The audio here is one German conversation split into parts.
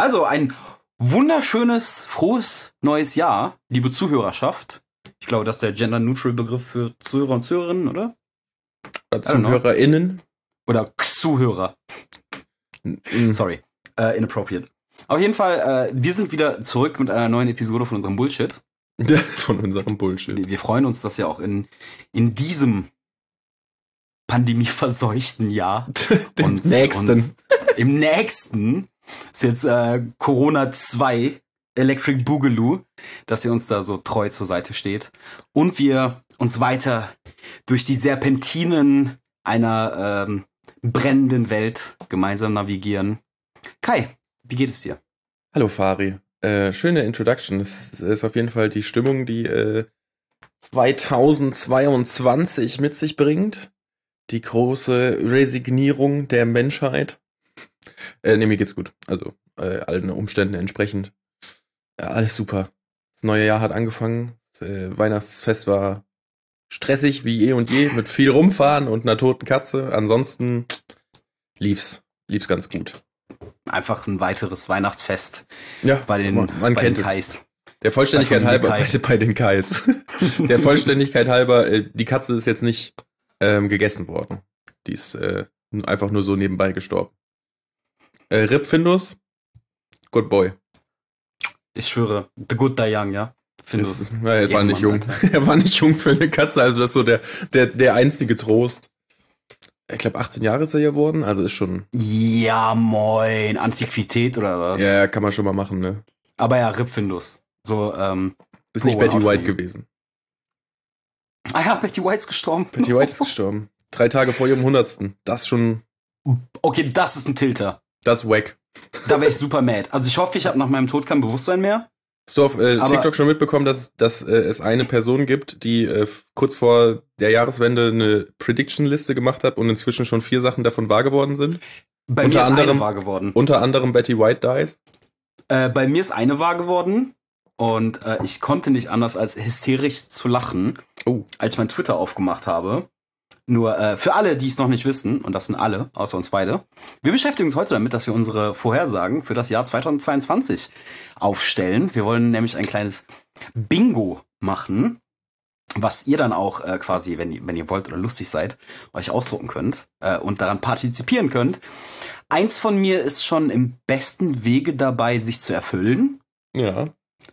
Also ein wunderschönes, frohes neues Jahr, liebe Zuhörerschaft. Ich glaube, das ist der gender-neutral-Begriff für Zuhörer und Zuhörerinnen, oder? Oder ZuhörerInnen. Oder Zuhörer. Mhm. Sorry. Äh, inappropriate. Auf jeden Fall, äh, wir sind wieder zurück mit einer neuen Episode von unserem Bullshit. Von unserem Bullshit. Wir, freuen uns, dass ja auch in, in diesem pandemieverseuchten Jahr uns- nächsten. uns im nächsten ist jetzt äh, Corona 2 Electric Boogaloo, dass ihr uns da so treu zur Seite steht und wir uns weiter durch die Serpentinen einer ähm, brennenden Welt gemeinsam navigieren. Kai, wie geht es dir? Hallo Fari. Äh, schöne Introduction. Es ist auf jeden Fall die Stimmung, die äh, 2022 mit sich bringt. Die große Resignierung der Menschheit. Äh, nee, mir geht's gut. Also äh, allen Umständen entsprechend. Ja, alles super. Das neue Jahr hat angefangen. Das, äh, Weihnachtsfest war stressig wie eh und je, mit viel rumfahren und einer toten Katze. Ansonsten lief's. Lief's ganz gut. Einfach ein weiteres Weihnachtsfest Ja, bei den, man, man bei kennt den es. Kais. Der Vollständigkeit halber, bei, bei den Kais. Der Vollständigkeit halber, äh, die Katze ist jetzt nicht ähm, gegessen worden. Die ist äh, einfach nur so nebenbei gestorben. Äh, Rip Findus, good boy. Ich schwöre, the good die young, ja? Findus. Ist- ja, er war nicht jung. Alter. er war nicht jung für eine Katze, also das ist so der, der, der einzige Trost. Ich glaube, 18 Jahre ist er geworden, also ist schon, Ja, moin. Antiquität oder was? ja, kann man schon mal machen, ne? Aber ja, Rip Findus. So, ähm. Ist nicht Betty White gewesen. Ah ja, Betty White ist gestorben. Betty White ist gestorben. Drei Tage vor ihrem 100. Das schon, Okay, das ist ein Tilter. Das ist wack. Da wäre ich super mad. Also ich hoffe, ich habe nach meinem Tod kein Bewusstsein mehr. Hast du auf äh, TikTok schon mitbekommen, dass, dass äh, es eine Person gibt, die äh, kurz vor der Jahreswende eine Prediction-Liste gemacht hat und inzwischen schon vier Sachen davon wahr geworden sind? Bei Unter mir ist anderem- eine wahr geworden. Unter anderem Betty White Dies. Äh, bei mir ist eine wahr geworden. Und äh, ich konnte nicht anders als hysterisch zu lachen, Oh. als ich mein Twitter aufgemacht habe. Nur äh, für alle, die es noch nicht wissen, und das sind alle, außer uns beide, wir beschäftigen uns heute damit, dass wir unsere Vorhersagen für das Jahr 2022 aufstellen. Wir wollen nämlich ein kleines Bingo machen, was ihr dann auch äh, quasi, wenn, ihr- wenn ihr wollt oder lustig seid, euch ausdrucken könnt äh, und daran partizipieren könnt. Eins von mir ist schon im besten Wege dabei, sich zu erfüllen Ja.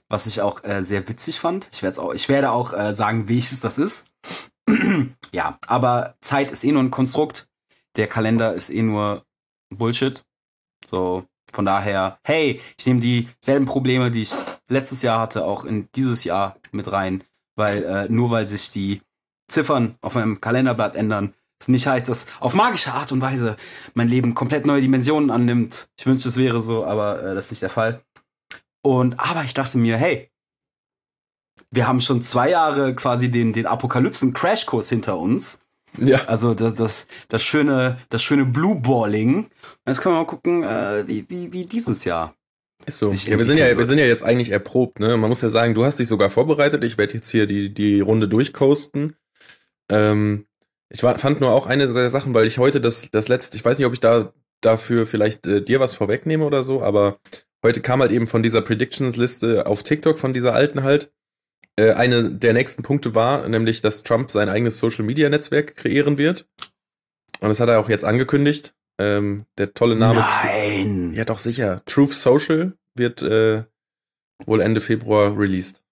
was ich auch äh, sehr witzig fand. Ich, auch, ich werde auch äh, sagen, welches das ist. Ja, aber Zeit ist eh nur ein Konstrukt. Der Kalender ist eh nur Bullshit. So, von daher, hey, ich nehme dieselben Probleme, die ich letztes Jahr hatte, auch in dieses Jahr mit rein. Weil äh, nur weil sich die Ziffern auf meinem Kalenderblatt ändern, es nicht heißt, dass auf magische Art und Weise mein Leben komplett neue Dimensionen annimmt. Ich wünschte, es wäre so, aber äh, das ist nicht der Fall. Und aber ich dachte mir, hey, wir haben schon zwei Jahre quasi den, den Apokalypsen-Crashkurs hinter uns. Ja. Also das, das, das schöne, das schöne Blue-Balling. Jetzt können wir mal gucken, äh, wie, wie, wie dieses Jahr. Ist so. Ja, wir sind ja, wir sind ja jetzt eigentlich erprobt, ne? Man muss ja sagen, du hast dich sogar vorbereitet. Ich werde jetzt hier die, die Runde durchcoasten. Ähm, ich war, fand nur auch eine der Sachen, weil ich heute das, das letzte, ich weiß nicht, ob ich da dafür vielleicht äh, dir was vorwegnehme oder so, aber heute kam halt eben von dieser Predictions-Liste auf TikTok, von dieser alten halt, äh, eine der nächsten Punkte war, nämlich, dass Trump sein eigenes Social-Media-Netzwerk kreieren wird. Und das hat er auch jetzt angekündigt. Ähm, der tolle Name. Nein! Ja, doch sicher. Truth Social wird äh, wohl Ende Februar released.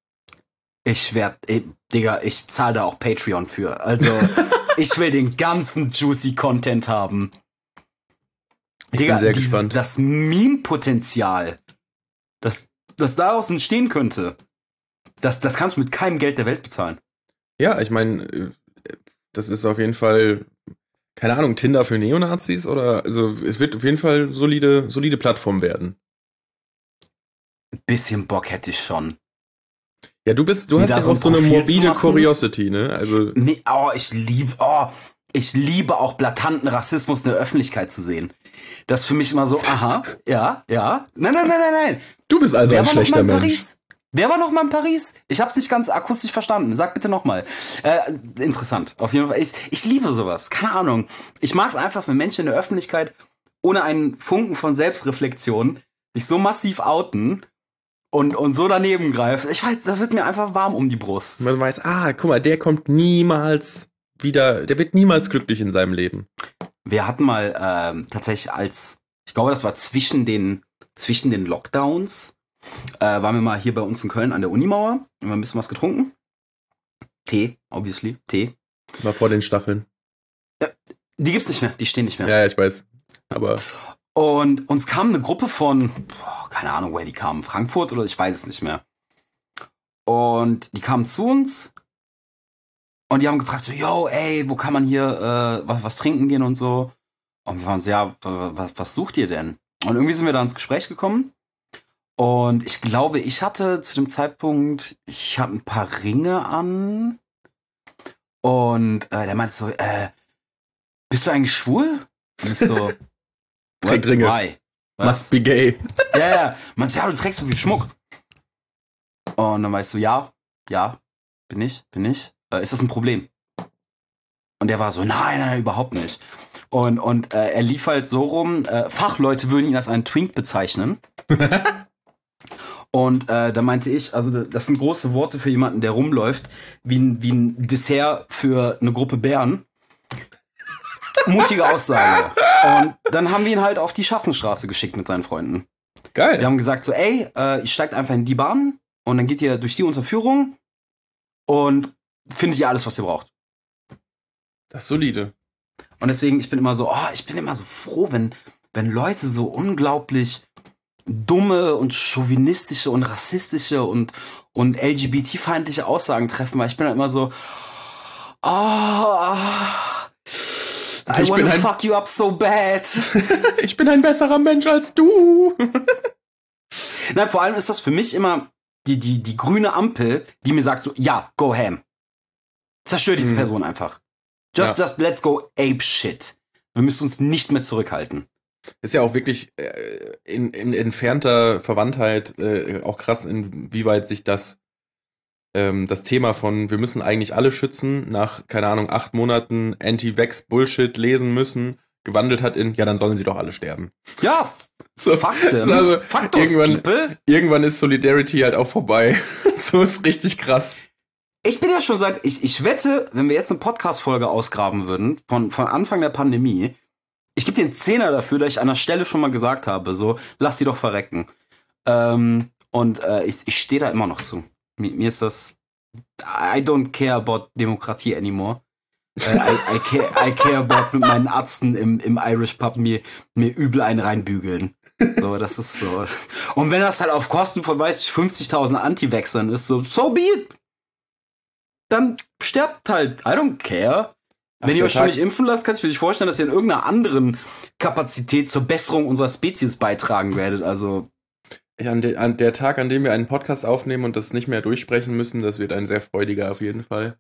Ich werd, ey, Digga, ich zahle da auch Patreon für. Also, ich will den ganzen juicy Content haben. Ich Digga, bin sehr dieses- gespannt. das Meme-Potenzial, das, das daraus entstehen könnte, das, das kannst du mit keinem Geld der Welt bezahlen. Ja, ich meine, äh, das ist auf jeden Fall, keine Ahnung, Tinder für Neonazis oder also es wird auf jeden Fall solide, solide Plattform werden. Ein bisschen Bock hätte ich schon. Ja, du bist, du hast ja auch so eine Profil morbide? Curiosity, ne? Also, Nee, oh, ich liebe, oh, ich liebe auch blatanten Rassismus in der Öffentlichkeit zu sehen. Das ist für mich immer so, aha, ja, ja. Nein, nein, nein, nein, nein. du bist also Wer ein schlechter Mensch. Paris? Wer war noch mal in Paris? Ich hab's nicht ganz akustisch verstanden. Sag bitte noch mal. Äh, interessant. Auf jeden Fall. Ich, ich liebe sowas. Keine Ahnung. Ich mag's einfach, wenn Menschen in der Öffentlichkeit ohne einen Funken von Selbstreflexion dich so massiv outen und, und so daneben greifen. Ich weiß, da wird mir einfach warm um die Brust. Man weiß, ah, guck mal, der kommt niemals wieder, der wird niemals glücklich in seinem Leben. Wir hatten mal ähm, tatsächlich als, ich glaube, das war zwischen den, zwischen den Lockdowns, äh, waren wir mal hier bei uns in Köln an der Unimauer, haben wir ein bisschen was getrunken. Tee, obviously, Tee. War vor den Stacheln. Die gibt's nicht mehr, die stehen nicht mehr. Ja, ja, ich weiß. Aber Und uns kam eine Gruppe von, boah, keine Ahnung, woher die kamen, Frankfurt oder ich weiß es nicht mehr. Und die kamen zu uns und die haben gefragt so, yo, ey, wo kann man hier äh, was, was trinken gehen und so. Und wir waren so, ja, was, was sucht ihr denn? Und irgendwie sind wir da ins Gespräch gekommen. Und ich glaube, ich hatte zu dem Zeitpunkt, ich habe ein paar Ringe an. Und äh, der meinte so, äh, bist du eigentlich schwul? Und ich so, Trägt Ringe. Why? Was? must be gay. Ja, ja. Man so, ja, du trägst so viel Schmuck. Und dann weißt du, ja, ja, bin ich, bin ich. Äh, ist das ein Problem? Und der war so, nein, nein, überhaupt nicht. Und, und äh, er lief halt so rum, äh, Fachleute würden ihn als einen Twink bezeichnen. Und äh, da meinte ich, also das sind große Worte für jemanden, der rumläuft, wie ein, wie ein Dessert für eine Gruppe Bären. Mutige Aussage. Und dann haben wir ihn halt auf die Schaffenstraße geschickt mit seinen Freunden. Geil. Wir haben gesagt so, ey, äh, ihr steigt einfach in die Bahn und dann geht ihr durch die Unterführung und findet ihr alles, was ihr braucht. Das ist solide. Und deswegen, ich bin immer so, oh, ich bin immer so froh, wenn, wenn Leute so unglaublich dumme und chauvinistische und rassistische und, und LGBT-feindliche Aussagen treffen, weil ich bin dann immer so, oh, I Ich wanna fuck you up so bad. ich bin ein besserer Mensch als du. Nein, vor allem ist das für mich immer die, die, die grüne Ampel, die mir sagt so, ja, go ham. Zerstör diese Mhm. Person einfach. Just, Ja. just let's go ape shit. Wir müssen uns nicht mehr zurückhalten. Ist ja auch wirklich äh, in, in entfernter Verwandtheit äh, auch krass, inwieweit sich das, ähm, das Thema von wir müssen eigentlich alle schützen, nach, keine Ahnung, acht Monaten Anti-Vax-Bullshit lesen müssen, gewandelt hat in, ja, dann sollen sie doch alle sterben. Ja, So, fuck them. also, fuck irgendwann- people. Irgendwann ist Solidarity halt auch vorbei. so ist richtig krass. Ich bin ja schon seit, ich, ich wette, wenn wir jetzt eine Podcast-Folge ausgraben würden, von, von Anfang der Pandemie, ich gebe dir einen Zehner dafür, dass ich an der Stelle schon mal gesagt habe, so, lass die doch verrecken. Ähm, und äh, ich, ich stehe da immer noch zu. Mir, mir ist das, I don't care about Demokratie anymore. äh, I, I, care, I care about mit meinen Ärzten im, im Irish Pub mir, mir übel einen reinbügeln. So, das ist so. Und wenn das halt auf Kosten von, weiß ich, 50.000 Anti-Wechsern ist, so, so be it dann sterbt halt. I don't care. Ach, Wenn ihr euch schon nicht impfen lasst, kann ich mir nicht vorstellen, dass ihr in irgendeiner anderen Kapazität zur Besserung unserer Spezies beitragen werdet. Also, Ja, an, de, an der Tag, an dem wir einen Podcast aufnehmen und das nicht mehr durchsprechen müssen, das wird ein sehr freudiger auf jeden Fall.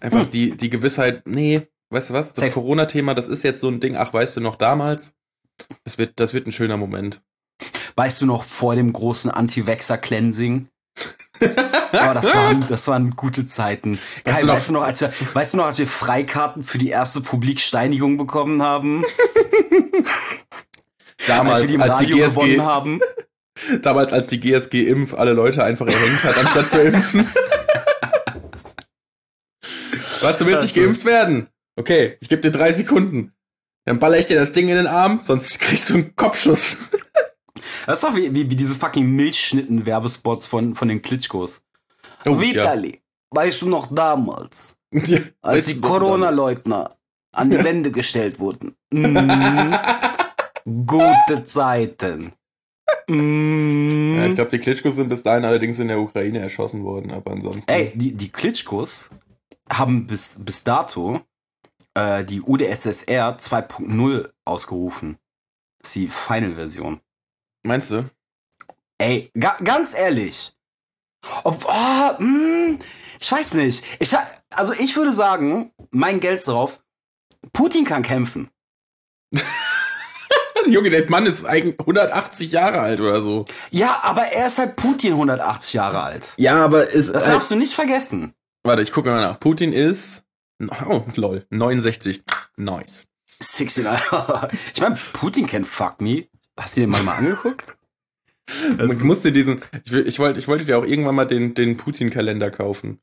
Einfach Hm. die, die Gewissheit, nee, weißt du was, das. Corona-Thema, das ist jetzt so ein Ding, ach, weißt du noch damals? Das wird, das wird ein schöner Moment. weißt du noch vor dem großen Anti-Vaxxer-Cleansing? Aber das waren, das waren gute Zeiten. Kai, Weißt du noch- weißt, du noch, als wir, weißt du noch, als wir Freikarten für die erste Publiksteinigung bekommen haben? Damals, als wir die als die GSG, gewonnen haben? damals, als die GSG Impf alle Leute einfach erhängt hat, anstatt zu impfen. Was, du willst nicht Also- geimpft werden? Okay, ich gebe dir drei Sekunden. Dann baller ich dir das Ding in den Arm, sonst kriegst du einen Kopfschuss. Das ist doch wie, wie, wie diese fucking Milchschnitten-Werbespots von, von den Klitschkos. Oh, Vitali, weißt du noch damals, Ja. als die Corona-Leugner an die Wände gestellt wurden? Mm, gute Zeiten. Mm. Ja, ich glaube, die Klitschkos sind bis dahin allerdings in der Ukraine erschossen worden, aber ansonsten. Ey, die, die Klitschkos haben bis, bis dato äh, die UdSSR 2.0 ausgerufen. Das ist die Final-Version. Meinst du? Ey, ga, ganz ehrlich. Ob, oh, mm, ich weiß nicht. Ich, also ich würde sagen, mein Geld ist drauf. Putin kann kämpfen. Junge, der Mann ist eigentlich 180 Jahre alt oder so. Ja, aber er ist halt Putin 180 Jahre alt. Ja, aber ist. Das darfst du nicht vergessen. warte, ich gucke mal nach. Putin ist. Oh, lol. 69. Nice. 69. ich meine, Putin can fuck me. Hast du den mal, mal angeguckt? Man musste diesen, ich, ich, wollte, ich wollte dir auch irgendwann mal den, den Putin-Kalender kaufen.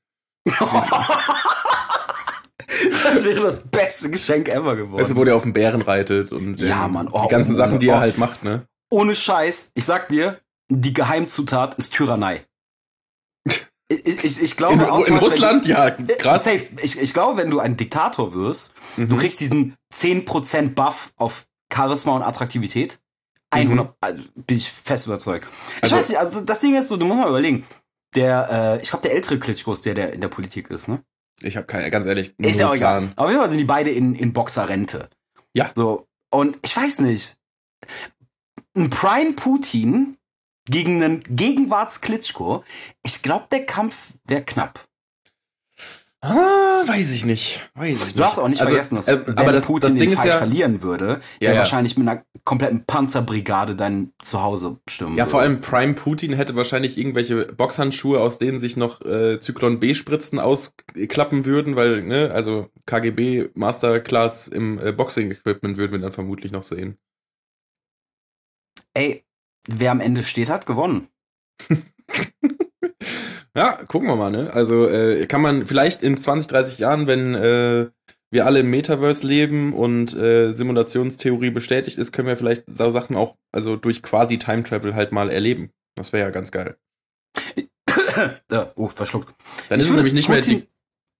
das wäre das beste Geschenk ever geworden. Weißt du, wo der auf dem Bären reitet und Ja, ähm, Mann. Oh, die ganzen oh, Sachen, die oh. er halt macht, ne? Ohne Scheiß, ich sag dir, die Geheimzutat ist Tyrannei. Ich, ich, ich glaube, In, auch in Beispiel, Russland, ja, wenn du- krass. Safe. Ich, ich glaube, wenn du ein Diktator wirst, Mhm. du kriegst diesen 10% Buff auf Charisma und Attraktivität. 100, also bin ich fest überzeugt. Ich Also- weiß nicht, also das Ding ist so, du musst mal überlegen. Der, äh, ich glaube, der ältere Klitschko ist der, der in der Politik ist, ne? Ich habe keine, ganz ehrlich, Ist ja auch egal. Auf jeden Fall sind die beide in, in Boxerrente. Ja. So. Und ich weiß nicht. Ein Prime Putin gegen einen Gegenwarts Klitschko. Ich glaube, der Kampf wäre knapp. Ah, weiß ich nicht. Weiß ich nicht. Du darfst auch nicht Also, vergessen, dass äh, wenn aber das, Putin das Ding den Fight ja, verlieren würde, Ja, der ja. wahrscheinlich mit einer kompletten Panzerbrigade dein Zuhause stürmen ja, würde. vor allem Prime Putin hätte wahrscheinlich irgendwelche Boxhandschuhe, aus denen sich noch äh, Zyklon B-Spritzen ausklappen würden, weil, ne, also KGB Masterclass im äh, Boxing-Equipment würden wir dann vermutlich noch sehen. Ey, wer am Ende steht, hat gewonnen. Ja, gucken wir mal, ne? Also äh, kann man vielleicht in 20, 30 Jahren, wenn äh, wir alle im Metaverse leben und äh, Simulationstheorie bestätigt ist, können wir vielleicht so Sachen auch, also durch quasi Time Travel halt mal erleben. Das wäre ja ganz geil. äh, oh, verschluckt. Dann Ich ist es nämlich nicht mehr die,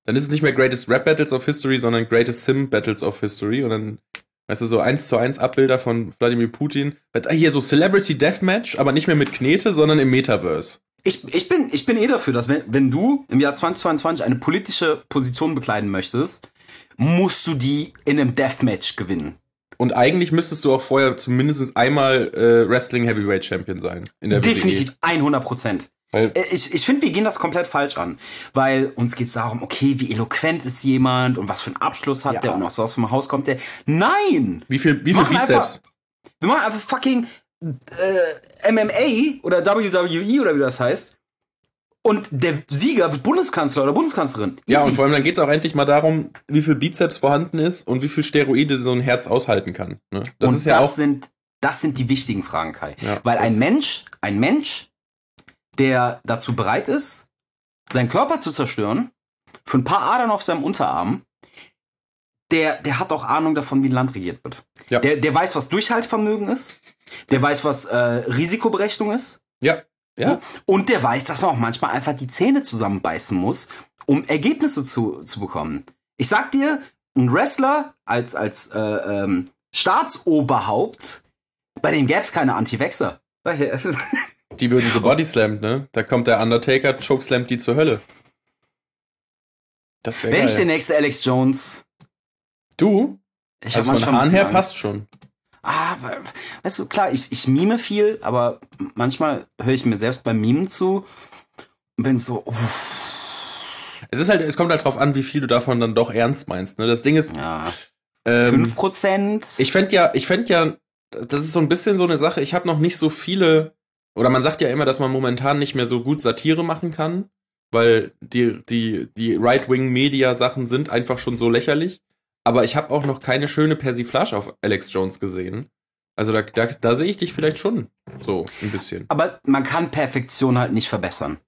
dann ist es nicht mehr Greatest Rap Battles of History, sondern Greatest Sim Battles of History und dann Weißt du, so eins zu eins Abbilder von Wladimir Putin. Hier so Celebrity Deathmatch, aber nicht mehr mit Knete, sondern im Metaverse. Ich, ich, bin, ich bin eh dafür, dass wenn, wenn du im Jahr 2022 eine politische Position bekleiden möchtest, musst du die in einem Deathmatch gewinnen. Und eigentlich müsstest du auch vorher zumindest einmal äh, Wrestling Heavyweight Champion sein. In der Definitiv 100 Prozent. Weil, Ich, ich finde, wir gehen das komplett falsch an. Weil uns geht es darum, okay, wie eloquent ist jemand und was für einen Abschluss hat Ja. der und aus was für einem Haus kommt der. Nein! wie viel, wie viel Bizeps? Wir machen einfach fucking äh, MMA oder WWE oder wie das heißt. Und der Sieger wird Bundeskanzler oder Bundeskanzlerin. Ja, Easy. und vor allem dann geht es auch endlich mal darum, wie viel Bizeps vorhanden ist und wie viel Steroide so ein Herz aushalten kann. Ne? Das und ist ja das auch. sind das sind die wichtigen Fragen, Kai. Ja, Weil ein Mensch, ein Mensch, der dazu bereit ist, seinen Körper zu zerstören, für ein paar Adern auf seinem Unterarm, der, der hat auch Ahnung davon, wie ein Land regiert wird. Ja. Der, der weiß, was Durchhaltvermögen ist, der weiß, was äh, Risikoberechnung ist Ja, ja. und der weiß, dass man auch manchmal einfach die Zähne zusammenbeißen muss, um Ergebnisse zu, zu bekommen. Ich sag dir, ein Wrestler als, als äh, ähm, Staatsoberhaupt, bei dem gäbe es keine Anti-Wexer. Die würden gebodyslammt, ne? Da kommt der Undertaker, chokeslammt die zur Hölle. Das wäre Wenn ich der geil. nächste Alex Jones. Du? Ich Also von Hahn her passt schon. Ah, we- weißt du, klar, ich, ich mime viel, aber manchmal höre ich mir selbst beim Mimen zu und bin so, uff, Es ist halt, es kommt halt drauf an, wie viel du davon dann doch ernst meinst. Ne? Das Ding ist, ja, ähm, 5%. ich fände ja, ich fände ja, das ist so ein bisschen so eine Sache. Ich habe noch nicht so viele, oder man sagt ja immer, dass man momentan nicht mehr so gut Satire machen kann, weil die die die Right-Wing-Media-Sachen sind einfach schon so lächerlich. Aber ich habe auch noch keine schöne Persiflage auf Alex Jones gesehen. Also da, da, da sehe ich dich vielleicht schon so ein bisschen. aber man kann Perfektion halt nicht verbessern.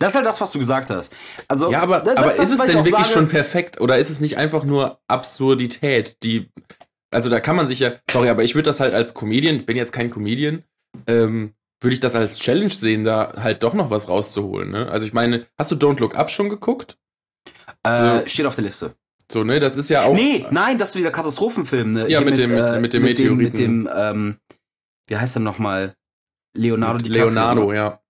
Das ist halt das, was du gesagt hast. Also, Ja, aber, das- aber das- ist es denn wirklich sage, schon perfekt oder ist es nicht einfach nur Absurdität, die also da kann man sich ja, sorry, aber ich würde das halt als Comedian, bin jetzt kein Comedian, ähm, würde ich das als Challenge sehen, da halt doch noch was rauszuholen, ne? Also ich meine, hast du Don't Look Up schon geguckt? äh, so- steht auf der Liste. So, ne, das ist ja auch nee, nein, das ist wieder Katastrophenfilm. Ne? Ja, Hier mit dem- mit- mit dem mit dem, mit Meteoriten. dem ähm, wie heißt er nochmal? Leonardo mit DiCaprio. Leonardo, ja.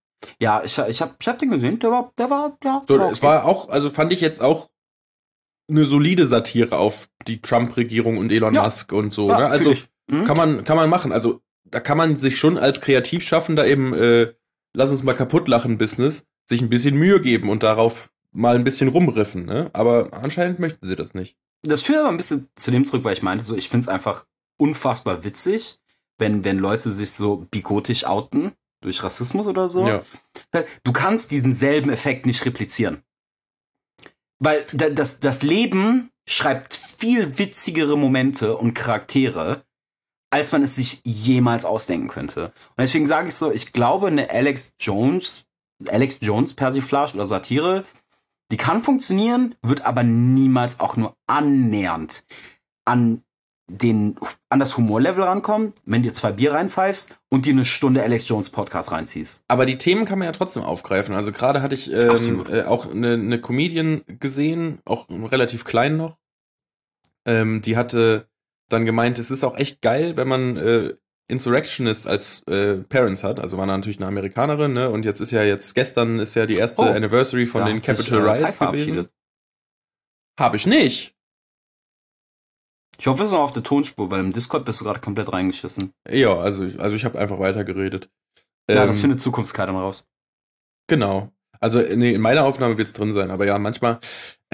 Ja, ich, ich, hab, ich hab den gesehen, der war, der war, ja. So, war es war auch, also fand ich jetzt auch eine solide Satire auf die Trump-Regierung und Elon Ja. Musk und so, ja, ne? Also fühl ich. Hm? Kann man, kann man machen. Also, da kann man sich schon als Kreativschaffender eben, äh, lass uns mal kaputt lachen, Business, sich ein bisschen Mühe geben und darauf mal ein bisschen rumriffen, ne? Aber anscheinend möchten sie das nicht. das führt aber ein bisschen zu dem zurück, weil ich meinte, so, ich find's einfach unfassbar witzig, wenn, wenn Leute sich so bigotisch outen durch Rassismus oder so. Ja. Du kannst diesen selben Effekt nicht replizieren. Weil da- das, das Leben schreibt viel witzigere Momente und Charaktere als man es sich jemals ausdenken könnte. Und deswegen sage ich so, ich glaube, eine Alex Jones, Alex Jones Persiflage oder Satire, die kann funktionieren, wird aber niemals auch nur annähernd an den, an das Humorlevel rankommen, wenn dir zwei Bier reinpfeifst und dir eine Stunde Alex Jones Podcast reinziehst. Aber die Themen kann man ja trotzdem aufgreifen. Also gerade hatte ich ähm, äh, auch eine, eine Comedian gesehen, auch relativ klein noch. Ähm, die hatte dann gemeint, es ist auch echt geil, wenn man äh, Insurrectionist als äh, Parents hat. Also war natürlich eine Amerikanerin, ne? Und jetzt ist ja jetzt, gestern ist ja die erste oh, Anniversary von den Capitol äh, Riots gewesen. Habe ich nicht. Ich hoffe, es ist noch auf der Tonspur, weil im Discord bist du gerade komplett reingeschissen. Ja, also, also ich habe einfach weitergeredet. Ja, ähm, das findet Zukunftskarte mal raus. Genau. Also, nee, in meiner Aufnahme wird es drin sein, aber ja, manchmal.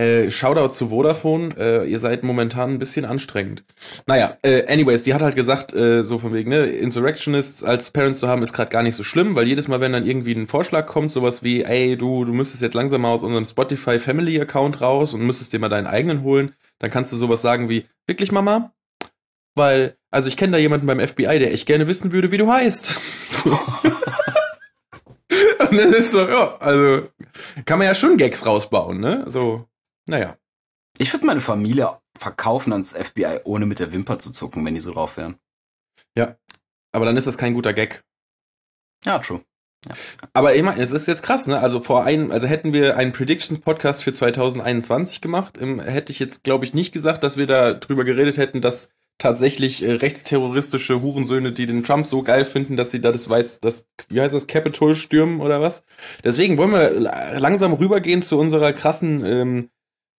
Äh, Shoutout zu Vodafone, äh, ihr seid momentan ein bisschen anstrengend. Naja, äh, anyways, die hat halt gesagt, äh, so von wegen, ne, Insurrectionists als Parents zu haben, ist gerade gar nicht so schlimm, weil jedes Mal, wenn dann irgendwie ein Vorschlag kommt, sowas wie, ey, du, du müsstest jetzt langsam mal aus unserem Spotify Family Account raus und müsstest dir mal deinen eigenen holen, dann kannst du sowas sagen wie, wirklich Mama? Weil, also ich kenne da jemanden beim FBI, der echt gerne wissen würde, wie du heißt. So. Und das ist so, ja, also kann man ja schon Gags rausbauen, ne? So, naja. Ich würde meine Familie verkaufen ans FBI, ohne mit der Wimper zu zucken, wenn die so drauf wären. Ja, aber dann ist das kein guter Gag. Ja, true. Ja. Aber ich meine, es ist jetzt krass, ne? Also vor einem, also hätten wir einen Predictions Podcast für 2021 gemacht, ähm, hätte ich jetzt, glaube ich, nicht gesagt, dass wir da drüber geredet hätten, dass tatsächlich äh, rechtsterroristische Hurensöhne, die den Trump so geil finden, dass sie da das weiß, das, wie heißt das, Capitol stürmen oder was? Deswegen wollen wir langsam rübergehen zu unserer krassen ähm,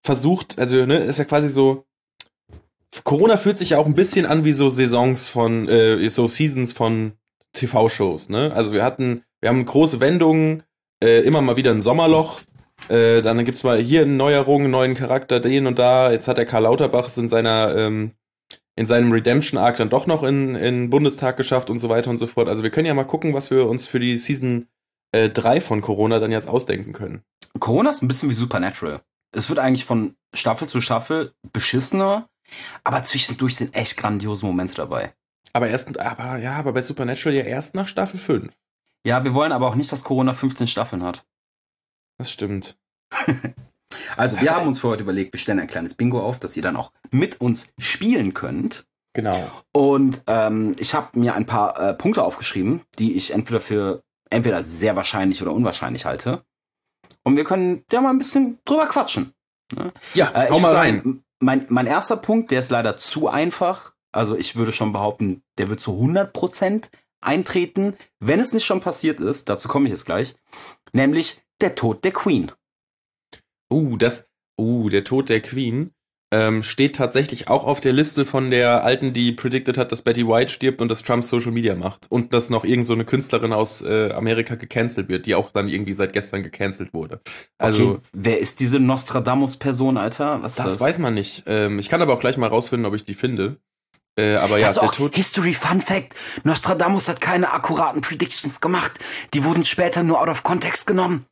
versucht, also ne, ist ja quasi so. Corona fühlt sich ja auch ein bisschen an wie so Saisons von, äh, so Seasons von TV-Shows, ne? Also wir hatten wir haben große Wendungen, äh, immer mal wieder ein Sommerloch. Äh, dann gibt's mal hier eine Neuerung, einen neuen Charakter, den und da. Jetzt hat der Karl Lauterbach es in seiner ähm, in seinem Redemption Arc dann doch noch in, in Bundestag geschafft und so weiter und so fort. Also wir können ja mal gucken, was wir uns für die Season äh, 3 von Corona dann jetzt ausdenken können. Corona ist ein bisschen wie Supernatural. Es wird eigentlich von Staffel zu Staffel beschissener, aber zwischendurch sind echt grandiose Momente dabei. Aber erst, aber ja, aber bei Supernatural ja erst nach Staffel 5. Ja, wir wollen aber auch nicht, dass Corona 15 Staffeln hat. Das stimmt. also, wir haben uns für heute überlegt, wir stellen ein kleines Bingo auf, dass ihr dann auch mit uns spielen könnt. Genau. Und ähm, ich habe mir ein paar äh, Punkte aufgeschrieben, die ich entweder für entweder sehr wahrscheinlich oder unwahrscheinlich halte. Und wir können ja mal ein bisschen drüber quatschen. Ne? Ja, äh, hau mal rein. Sagen, mein, mein erster Punkt, der ist leider zu einfach. Also ich würde schon behaupten, der wird zu 100 Prozent eintreten, wenn es nicht schon passiert ist, dazu komme ich jetzt gleich, nämlich der Tod der Queen. Uh, das, uh, der Tod der Queen ähm, steht tatsächlich auch auf der Liste von der Alten, die predicted hat, dass Betty White stirbt und dass Trump Social Media macht. Und dass noch irgend so eine Künstlerin aus äh, Amerika gecancelt wird, die auch dann irgendwie seit gestern gecancelt wurde. Also, okay, wer ist diese Nostradamus-Person, Alter? Was das, das weiß man nicht. Ähm, ich kann aber auch gleich mal rausfinden, ob ich die finde. Äh, aber ja, also der Tod. History Fun Fact: Nostradamus hat keine akkuraten Predictions gemacht. Die wurden später nur out of context genommen.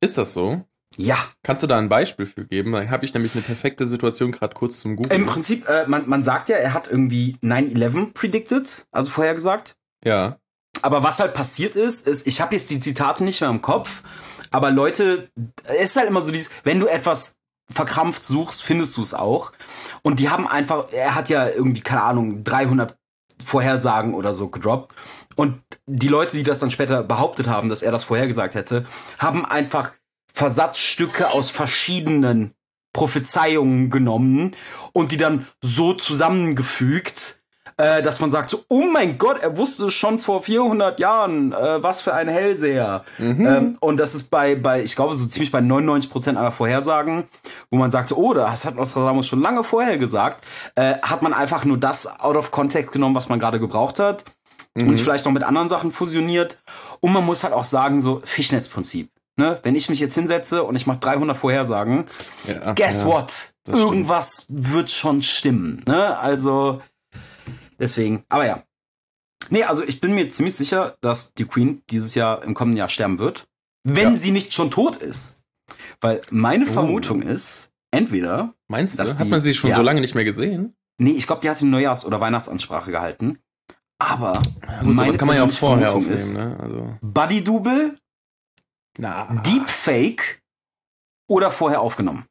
Ist das so? Ja. Kannst du da ein Beispiel für geben? Dann habe ich nämlich eine perfekte Situation gerade kurz zum Google. Im Prinzip, äh, man, man sagt ja, er hat irgendwie 9-11 predicted, also vorhergesagt. Ja. Aber was halt passiert ist, ist, ich habe jetzt die Zitate nicht mehr im Kopf, aber Leute, es ist halt immer so dieses, wenn du etwas verkrampft suchst, findest du es auch. Und die haben einfach, er hat ja irgendwie, keine Ahnung, 300 Vorhersagen oder so gedroppt. Und die Leute, die das dann später behauptet haben, dass er das vorhergesagt hätte, haben einfach Versatzstücke aus verschiedenen Prophezeiungen genommen und die dann so zusammengefügt, äh, dass man sagt so, oh mein Gott, er wusste schon vor 400 Jahren, äh, was für ein Hellseher. Mhm. Ähm, und das ist bei, bei, ich glaube, so ziemlich bei 99 Prozent aller Vorhersagen, wo man sagt, oh, das hat Nostradamus schon lange vorher gesagt, äh, hat man einfach nur das out of context genommen, was man gerade gebraucht hat. Mhm. Und es vielleicht noch mit anderen Sachen fusioniert. Und man muss halt auch sagen, so Fischnetzprinzip. Ne? Wenn ich mich jetzt hinsetze und ich mache 300 Vorhersagen, ja, guess ja, what? Irgendwas stimmt. wird schon stimmen. Ne? Also, Deswegen, aber ja. Nee, also ich bin mir ziemlich sicher, dass die Queen dieses Jahr im kommenden Jahr sterben wird, wenn ja. sie nicht schon tot ist. Weil meine oh. Vermutung ist, entweder. Meinst du, hat man sie schon so lange nicht mehr gesehen? Nee, ich glaube, die hat eine Neujahrs- oder Weihnachtsansprache gehalten. Aber Ja, gut, sowas kann man ja auch vorher Vermutung aufnehmen, ist, ne? Also. Buddy Double, Na. Deepfake oder vorher aufgenommen.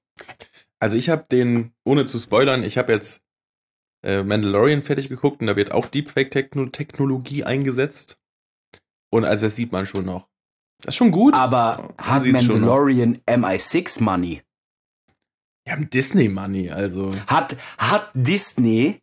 Also ich habe den, ohne zu spoilern, ich habe jetzt äh, Mandalorian fertig geguckt und da wird auch Deepfake-Technologie eingesetzt. Und also das sieht man schon noch. Das ist schon gut. Aber Man hat. Mandalorian MI6 Money? Wir haben Disney-Money, also. Hat, hat Disney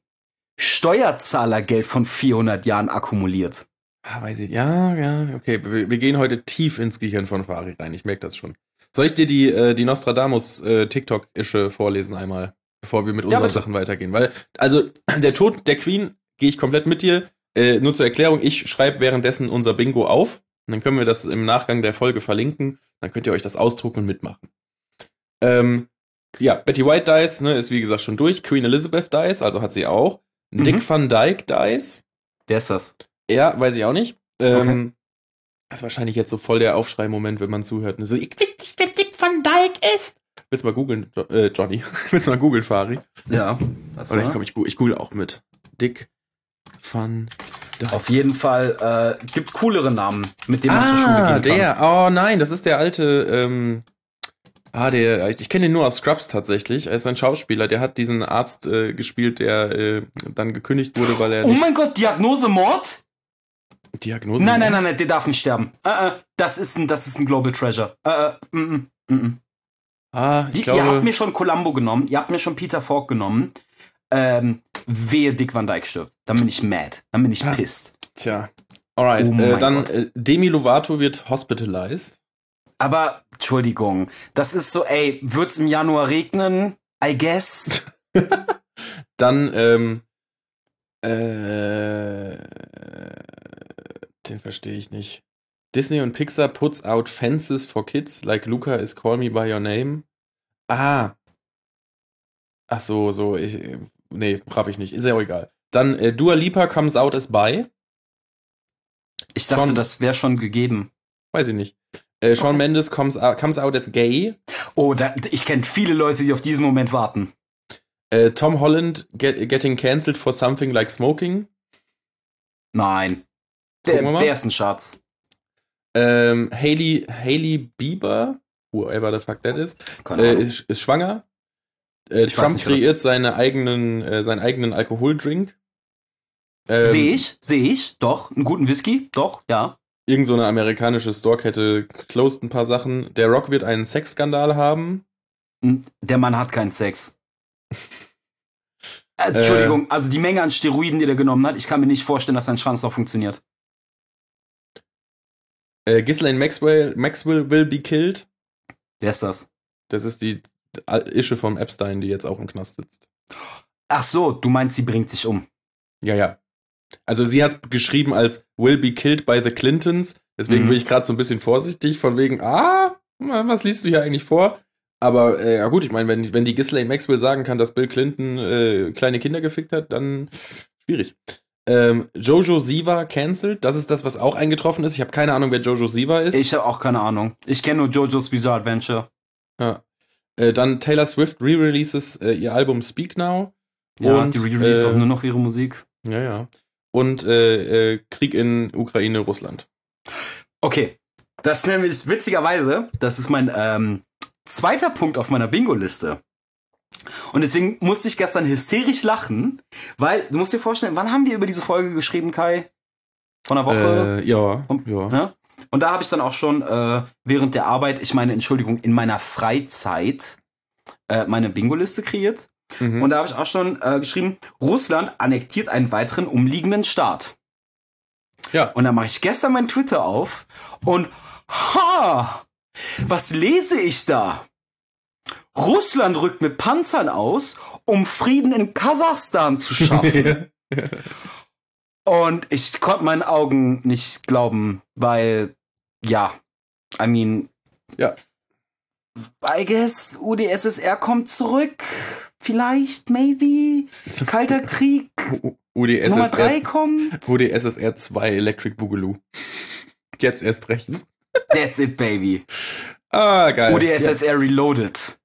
Steuerzahlergeld von 400 Jahren akkumuliert? Ah, weiß ich. Ja, ja, okay. Wir, wir gehen heute tief ins Gehirn von Fari rein. Ich merke das schon. Soll ich dir die, äh, die Nostradamus äh, TikTok-Ische vorlesen einmal, bevor wir mit Ja, unseren bitte. Sachen weitergehen? Weil, also, der Tod der Queen gehe ich komplett mit dir. Äh, nur zur Erklärung, ich schreibe währenddessen unser Bingo auf. Und dann können wir das im Nachgang der Folge verlinken. Dann könnt ihr euch das ausdrucken und mitmachen. Ähm, ja, Betty White Dice, ne, ist wie gesagt schon durch. Queen Elizabeth Dice, also hat sie auch. Mhm. Dick Van Dyke Dice. Wer ist das? Ja, weiß ich auch nicht. Ähm, Okay. Das ist wahrscheinlich jetzt so voll der Aufschrei-Moment, wenn man zuhört. So, ich weiß nicht, wer Dick Van Dyke ist. Willst du mal googeln, jo äh, Johnny? Willst du mal googeln, Fari? Ja. Das Oder ich glaube, ich, ich google auch mit. Dick Van Dyke. Auf jeden Fall äh, gibt coolere Namen, mit denen man zur Schule ah, gehen kann. der. Oh nein, das ist der alte. Ähm, ah, der. Ich, ich kenne den nur aus Scrubs tatsächlich. Er ist ein Schauspieler. Der hat diesen Arzt äh, gespielt, der äh, dann gekündigt wurde, weil er Oh mein Gott, Diagnose Mord? Diagnose. Nein, nein, nein, nein, der darf nicht sterben. Äh, äh, das ist ein, das ist ein Global Treasure. Äh, mm, mm, mm. Ah, Die, ich ihr habt glaube. mir schon Columbo genommen, ihr habt mir schon Peter Falk genommen. Ähm, wehe Dick Van Dyke stirbt. Dann bin ich mad. Dann bin ich Ah. pissed. Tja. Alright, Oh äh, dann äh, Demi Lovato wird hospitalized. Aber, Entschuldigung, das ist so, ey, wird's im Januar regnen? I guess. Dann, ähm, äh, den verstehe ich nicht. Disney und Pixar puts out fences for kids like Luca is Call Me By Your Name. Ah. Ach so, so, ich, nee, raff ich nicht. Ist ja auch egal. Dann äh, Dua Lipa comes out as bi. Ich dachte, Schon. das wäre schon gegeben. Weiß ich nicht. Äh, Shawn Okay. Mendes comes out, comes out as gay. Oh, da, ich kenne viele Leute, die auf diesen Moment warten. Äh, Tom Holland get, getting cancelled for something like smoking. Nein. Der, der ist ein Schatz. Ähm, Hailey, Hailey Bieber, whoever the fuck that is, äh, ist, ist schwanger. Äh, Trump nicht, kreiert seine eigenen, äh, seinen eigenen Alkoholdrink. Ähm, sehe ich, sehe ich. Doch, einen guten Whisky. Doch, ja. Irgend so eine amerikanische Storekette closed ein paar Sachen. Der Rock wird einen Sexskandal haben. Hm, Der Mann hat keinen Sex. Also, Äh. Entschuldigung, also die Menge an Steroiden, die der genommen hat, ich kann mir nicht vorstellen, dass sein Schwanz noch funktioniert. Äh, Ghislaine Maxwell, Maxwell will be killed. Wer ist das? Das ist die Ische vom Epstein, die jetzt auch im Knast sitzt. Ach so, du meinst, sie bringt sich um. Ja, ja. Also sie hat geschrieben als will be killed by the Clintons. Deswegen Mhm. bin ich gerade so ein bisschen vorsichtig, von wegen, ah, was liest du hier eigentlich vor? Aber äh, ja gut, ich meine, wenn, wenn die Ghislaine Maxwell sagen kann, dass Bill Clinton äh, kleine Kinder gefickt hat, dann schwierig. Ähm, Jojo Siva cancelled. Das ist das, was auch eingetroffen ist. Ich habe keine Ahnung, wer Jojo Siva ist. Ich habe auch keine Ahnung. Ich kenne nur JoJo's Bizarre Adventure. ja. äh, dann Taylor Swift re-releases äh, ihr Album Speak Now. Ja, Und, die release äh, auch nur noch ihre Musik. Ja, ja. Und äh, äh, Krieg in Ukraine, Russland. Okay, das ist nämlich witzigerweise, das ist mein ähm, zweiter Punkt auf meiner Bingo-Liste. Und deswegen musste ich gestern hysterisch lachen, weil du musst dir vorstellen, wann haben wir über diese Folge geschrieben, Kai? Von einer Woche? Äh, ja, Und- ja. Ne? Und da habe ich dann auch schon äh, während der Arbeit, ich meine, Entschuldigung, in meiner Freizeit äh, meine Bingo-Liste kreiert. Mhm. Und da habe ich auch schon äh, geschrieben, Russland annektiert einen weiteren umliegenden Staat. ja. Und dann mache ich gestern mein Twitter auf und ha, was lese ich da? Russland rückt mit Panzern aus, um Frieden in Kasachstan zu schaffen. und ich konnte meinen Augen nicht glauben, weil, ja, I mean, Ja. I guess UdSSR kommt zurück. Vielleicht, maybe. Kalter Krieg Nummer 3 UdSSR, kommt. UdSSR 2 Electric Boogaloo. Jetzt erst rechts. That's it, baby. Ah, geil. UdSSR Reloaded.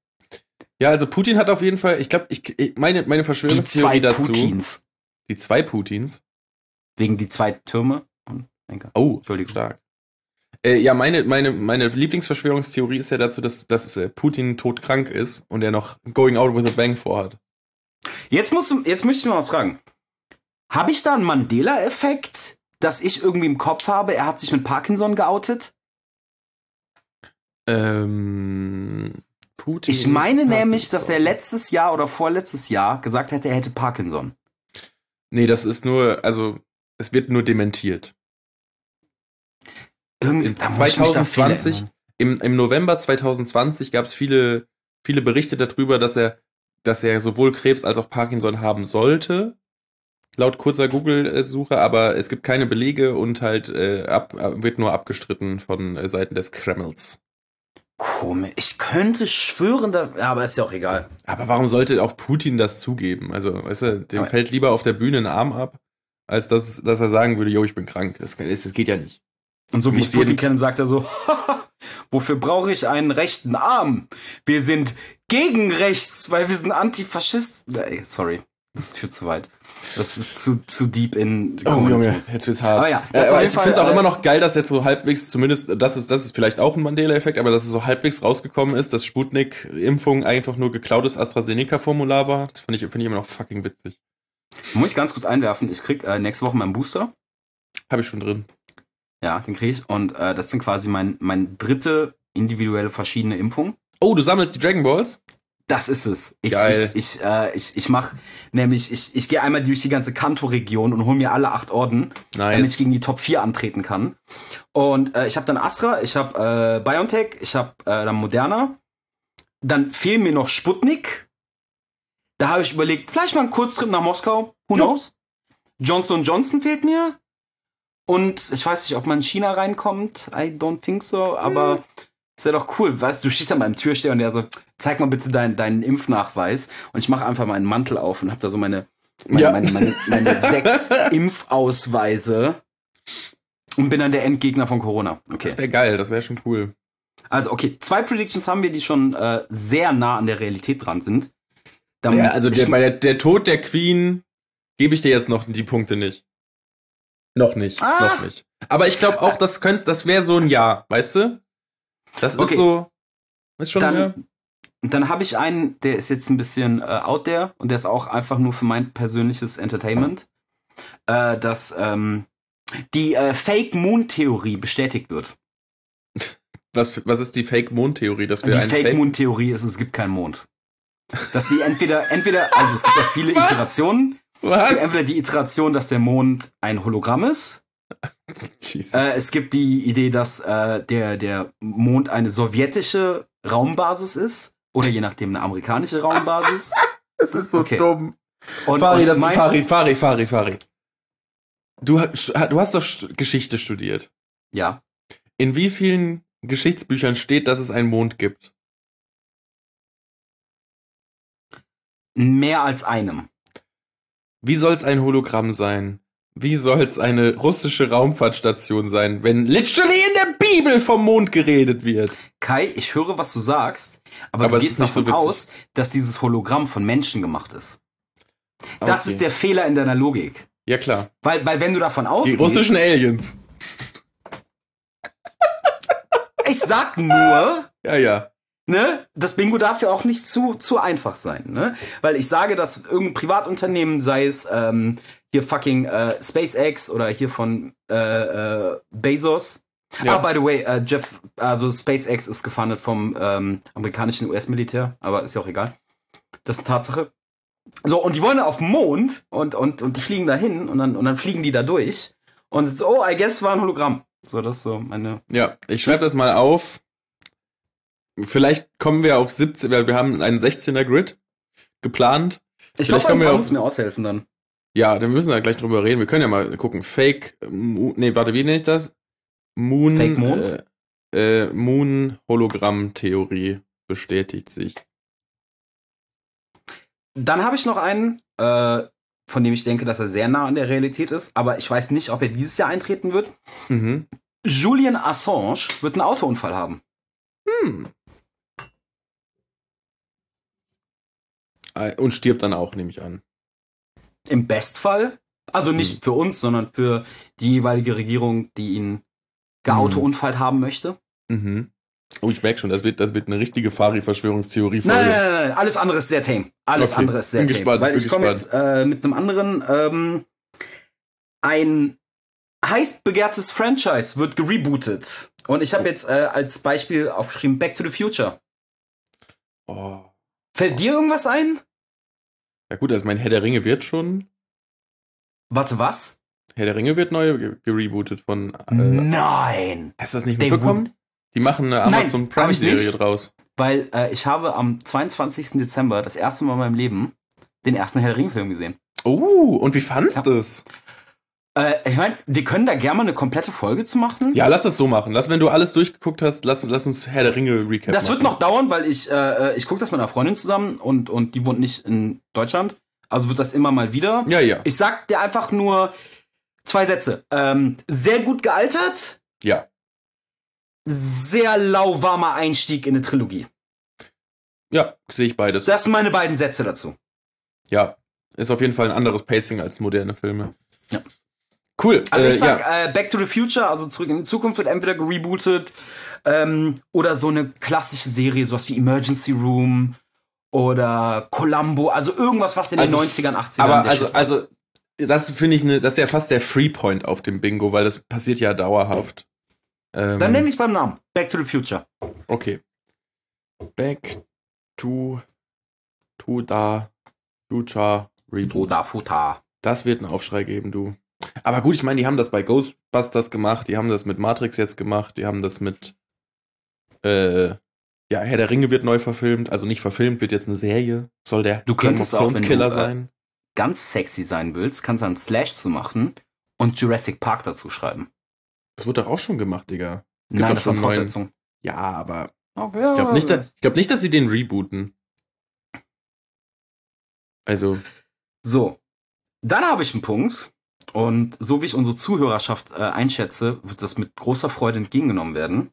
Ja, also Putin hat auf jeden Fall, ich glaube, ich, ich- meine, meine Die Verschwörungstheorie zwei dazu. Putins. Die zwei Putins. Wegen die zwei Türme. Oh, Entschuldigung. stark. Äh, ja, meine, meine, meine Lieblingsverschwörungstheorie ist ja dazu, dass, dass äh, Putin todkrank ist und er noch Going Out with a Bang vorhat. Jetzt, musst du, jetzt möchte ich mal was fragen. Habe ich da einen Mandela-Effekt, dass ich irgendwie im Kopf habe, er hat sich mit Parkinson geoutet? Ähm, Putin ich meine nämlich, dass er letztes Jahr oder vorletztes Jahr gesagt hätte, er hätte Parkinson. Nee, das ist nur, also es wird nur dementiert. Irgendwie, 2020, im, im November 2020 gab es viele, viele Berichte darüber, dass er, dass er sowohl Krebs als auch Parkinson haben sollte. Laut kurzer Google-Suche, aber es gibt keine Belege und halt äh, ab, wird nur abgestritten von äh, Seiten des Kremls. Komisch. Ich könnte schwören, da, aber ist ja auch egal. Aber warum sollte auch Putin das zugeben? Also, weißt du, dem aber fällt lieber auf der Bühne ein Arm ab, als dass, dass er sagen würde, yo, ich bin krank. Das, das geht ja nicht. Und so wie ich Putin kenne, sagt er so, wofür brauche ich einen rechten Arm? Wir sind gegen rechts, weil wir sind Antifaschisten. Sorry, das führt zu weit. Das ist zu, zu deep in oh. Junge, jetzt wird's hart. Aber ja, äh, aber ich finde es auch äh, immer noch geil, dass jetzt so halbwegs, zumindest, das ist, das ist vielleicht auch ein Mandela-Effekt, aber dass es so halbwegs rausgekommen ist, dass Sputnik-Impfung einfach nur geklautes AstraZeneca-Formular war. Das finde ich, finde ich immer noch fucking witzig. Muss ich ganz kurz einwerfen, ich krieg äh, nächste Woche meinen Booster. Habe ich schon drin. Ja, den kriege ich. Und äh, das sind quasi mein, mein dritte individuelle verschiedene Impfung. Oh, du sammelst die Dragon Balls? Das ist es. Ich, Geil. ich, ich, äh, ich, ich mach nämlich, ich, ich gehe einmal durch die ganze Kanto-Region und hole mir alle acht Orden, nice. damit ich gegen die Top 4 antreten kann. Und äh, ich habe dann Astra, ich habe äh, BioNTech, ich habe äh, dann Moderna. Dann fehlen mir noch Sputnik. Da habe ich überlegt, vielleicht mal einen Kurztrip nach Moskau. Who knows? Johnson Johnson fehlt mir. Und ich weiß nicht, ob man in China reinkommt. I don't think so, aber mhm. Ist ja doch cool. Weißt du, du schießt an meinem Türsteher und der so, zeig mal bitte deinen, deinen Impfnachweis. Und ich mache einfach meinen Mantel auf und hab da so meine, meine, ja. meine, meine, meine sechs Impfausweise und bin dann der Endgegner von Corona. Okay. Das wäre geil, das wäre schon cool. Also, okay, zwei Predictions haben wir, die schon äh, sehr nah an der Realität dran sind. Dann, ja, also der, der, der Tod der Queen gebe ich dir jetzt noch die Punkte nicht. Noch nicht, ah. noch nicht. Aber ich glaube auch, das könnte, das wäre so ein Ja, weißt du? Das okay. ist so, ist schon dann, ja. dann habe ich einen, der ist jetzt ein bisschen äh, out there und der ist auch einfach nur für mein persönliches Entertainment, äh, dass ähm, die äh, Fake Moon Theorie bestätigt wird. Was, was ist die Fake Moon Theorie? Dass wir die Fake, Fake Moon Theorie ist, es gibt keinen Mond. Dass sie entweder, entweder, also es gibt ja viele Iterationen, was? Es gibt entweder die Iteration, dass der Mond ein Hologramm ist. äh, es gibt die Idee, dass äh, der, der Mond eine sowjetische Raumbasis ist. Oder je nachdem eine amerikanische Raumbasis. Es ist so okay. dumm. Und, Fari, das ist Fari, Fari, Fari, Fari. Du, du hast doch Geschichte studiert. Ja. In wie vielen Geschichtsbüchern steht, dass es einen Mond gibt? Mehr als einem. Wie soll es ein Hologramm sein? Wie soll es eine russische Raumfahrtstation sein, wenn literally in der Bibel vom Mond geredet wird? Kai, ich höre, was du sagst, aber, aber du gehst davon so aus, dass dieses Hologramm von Menschen gemacht ist. Das okay. ist der Fehler in deiner Logik. Ja, klar. Weil, weil wenn du davon ausgehst... Die russischen Aliens. ich sag nur... Ja, ja ne, das Bingo darf ja auch nicht zu, zu einfach sein, ne? Weil ich sage, dass irgendein Privatunternehmen, sei es ähm, hier fucking äh, SpaceX oder hier von äh, äh, Bezos. Ja. Ah, by the way, äh, Jeff, also SpaceX ist gefundet vom ähm, amerikanischen US-Militär, aber ist ja auch egal. Das ist eine Tatsache. So, und die wollen auf den Mond und, und, und die fliegen da hin und dann, und dann fliegen die da durch und so, oh, I guess war ein Hologramm. So, das ist so meine. Ja, ich schreibe das mal auf. Vielleicht kommen wir auf 17, weil wir haben einen 16er Grid geplant. Ich glaube, können wir mir aushelfen dann. Ja, dann müssen wir gleich drüber reden. Wir können ja mal gucken. Fake, nee, warte, wie nenne ich das? Moon, Fake Mond? Äh, äh, Moon Hologramm Theorie bestätigt sich. Dann habe ich noch einen, äh, von dem ich denke, dass er sehr nah an der Realität ist, aber ich weiß nicht, ob er dieses Jahr eintreten wird. Mhm. Julian Assange wird einen Autounfall haben. Hm. Äh, und stirbt dann auch, nehme ich an. Im Bestfall Also nicht Hm. für uns, sondern für die jeweilige Regierung, die ihn geautounfallt haben möchte. Mhm. Oh, ich merke schon, das wird, das wird eine richtige Fari-Verschwörungstheorie. Nein, nein, nein, nein, alles andere ist sehr tame. Alles Okay, andere ist sehr bin tame. gespannt, Weil ich komme jetzt äh, mit einem anderen. Ähm, ein heiß begehrtes Franchise wird gerebootet. Und ich habe jetzt äh, als Beispiel aufgeschrieben Back to the Future. Oh. Fällt dir irgendwas ein? Ja gut, also mein Herr der Ringe wird schon. Warte, was? Herr der Ringe wird neu ge- gerebootet von. Äh, Nein! hast du das nicht mitbekommen? Die machen eine Amazon Prime-Serie nicht. draus. Weil äh, ich habe am 22. Dezember das erste Mal in meinem Leben den ersten Herr der Ringe-Film gesehen. Oh, und wie fandst Ja. du es? Äh, ich meine, wir können da gerne mal eine komplette Folge zu machen. Ja, lass das so machen. Lass, wenn du alles durchgeguckt hast, lass, lass uns Herr der Ringe Recap Das machen. wird noch dauern, weil ich, äh, äh, ich gucke das mit einer Freundin zusammen und, und die wohnt nicht in Deutschland. Also wird das immer mal wieder. Ja, ja. Ich sag dir einfach nur zwei Sätze. Ähm, sehr gut gealtert, Ja. sehr lauwarmer Einstieg in eine Trilogie. Ja, sehe ich beides. Das sind meine beiden Sätze dazu. ja. Ist auf jeden Fall ein anderes Pacing als moderne Filme. Ja. Cool. Also äh, ich sag, ja. äh, Back to the Future, also zurück in die Zukunft wird entweder gerebootet ähm, oder so eine klassische Serie, sowas wie Emergency Room oder Columbo, also irgendwas, was in Also, den 90ern, 80ern Aber also, also, das finde ich, ne, das ist ja fast der Free Point auf dem Bingo, weil das passiert ja dauerhaft. Ähm, Dann nenne ich beim Namen. Back to the Future. Okay. Back to, to da, future, reboot. Oder Futa. Das wird einen Aufschrei geben, du. Aber gut, ich meine, die haben das bei Ghostbusters gemacht, die haben das mit Matrix jetzt gemacht, die haben das mit, äh, ja, Herr der Ringe wird neu verfilmt, also nicht verfilmt, wird jetzt eine Serie. Soll der Du könntest auch, wenn du, Killer äh, sein? Ganz sexy sein willst, kannst du einen Slash zu machen und Jurassic Park dazu schreiben. Das wurde doch auch schon gemacht, Digga. Gibt Nein, das war schon neuen- Fortsetzung. Ja, aber Okay, ich glaube nicht, dass- ich glaub nicht, dass sie den rebooten. Also, So, dann habe ich einen Punkt. Und so wie ich unsere Zuhörerschaft äh, einschätze, wird das mit großer Freude entgegengenommen werden.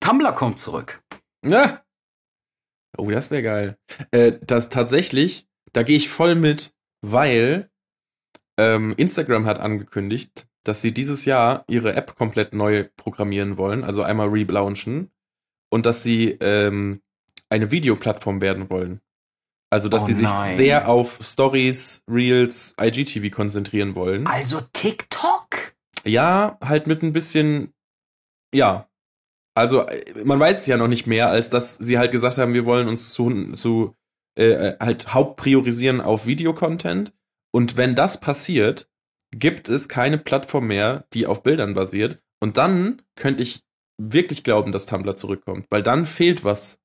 Tumblr kommt zurück. Ja. Oh, das wäre geil. Äh, das tatsächlich, da gehe ich voll mit, weil ähm, Instagram hat angekündigt, dass sie dieses Jahr ihre App komplett neu programmieren wollen, also einmal relaunchen und dass sie ähm, eine Videoplattform werden wollen. Also, dass Oh sie sich nein. sehr auf Stories, Reels, IGTV konzentrieren wollen. Also TikTok. Ja, halt mit ein bisschen, ja. Also, äh, man weiß es ja noch nicht mehr, als dass sie halt gesagt haben, wir wollen uns zu, zu äh, halt hauptpriorisieren auf Videocontent. Und wenn das passiert, gibt es keine Plattform mehr, die auf Bildern basiert. Und dann könnte ich wirklich glauben, dass Tumblr zurückkommt. Weil dann fehlt was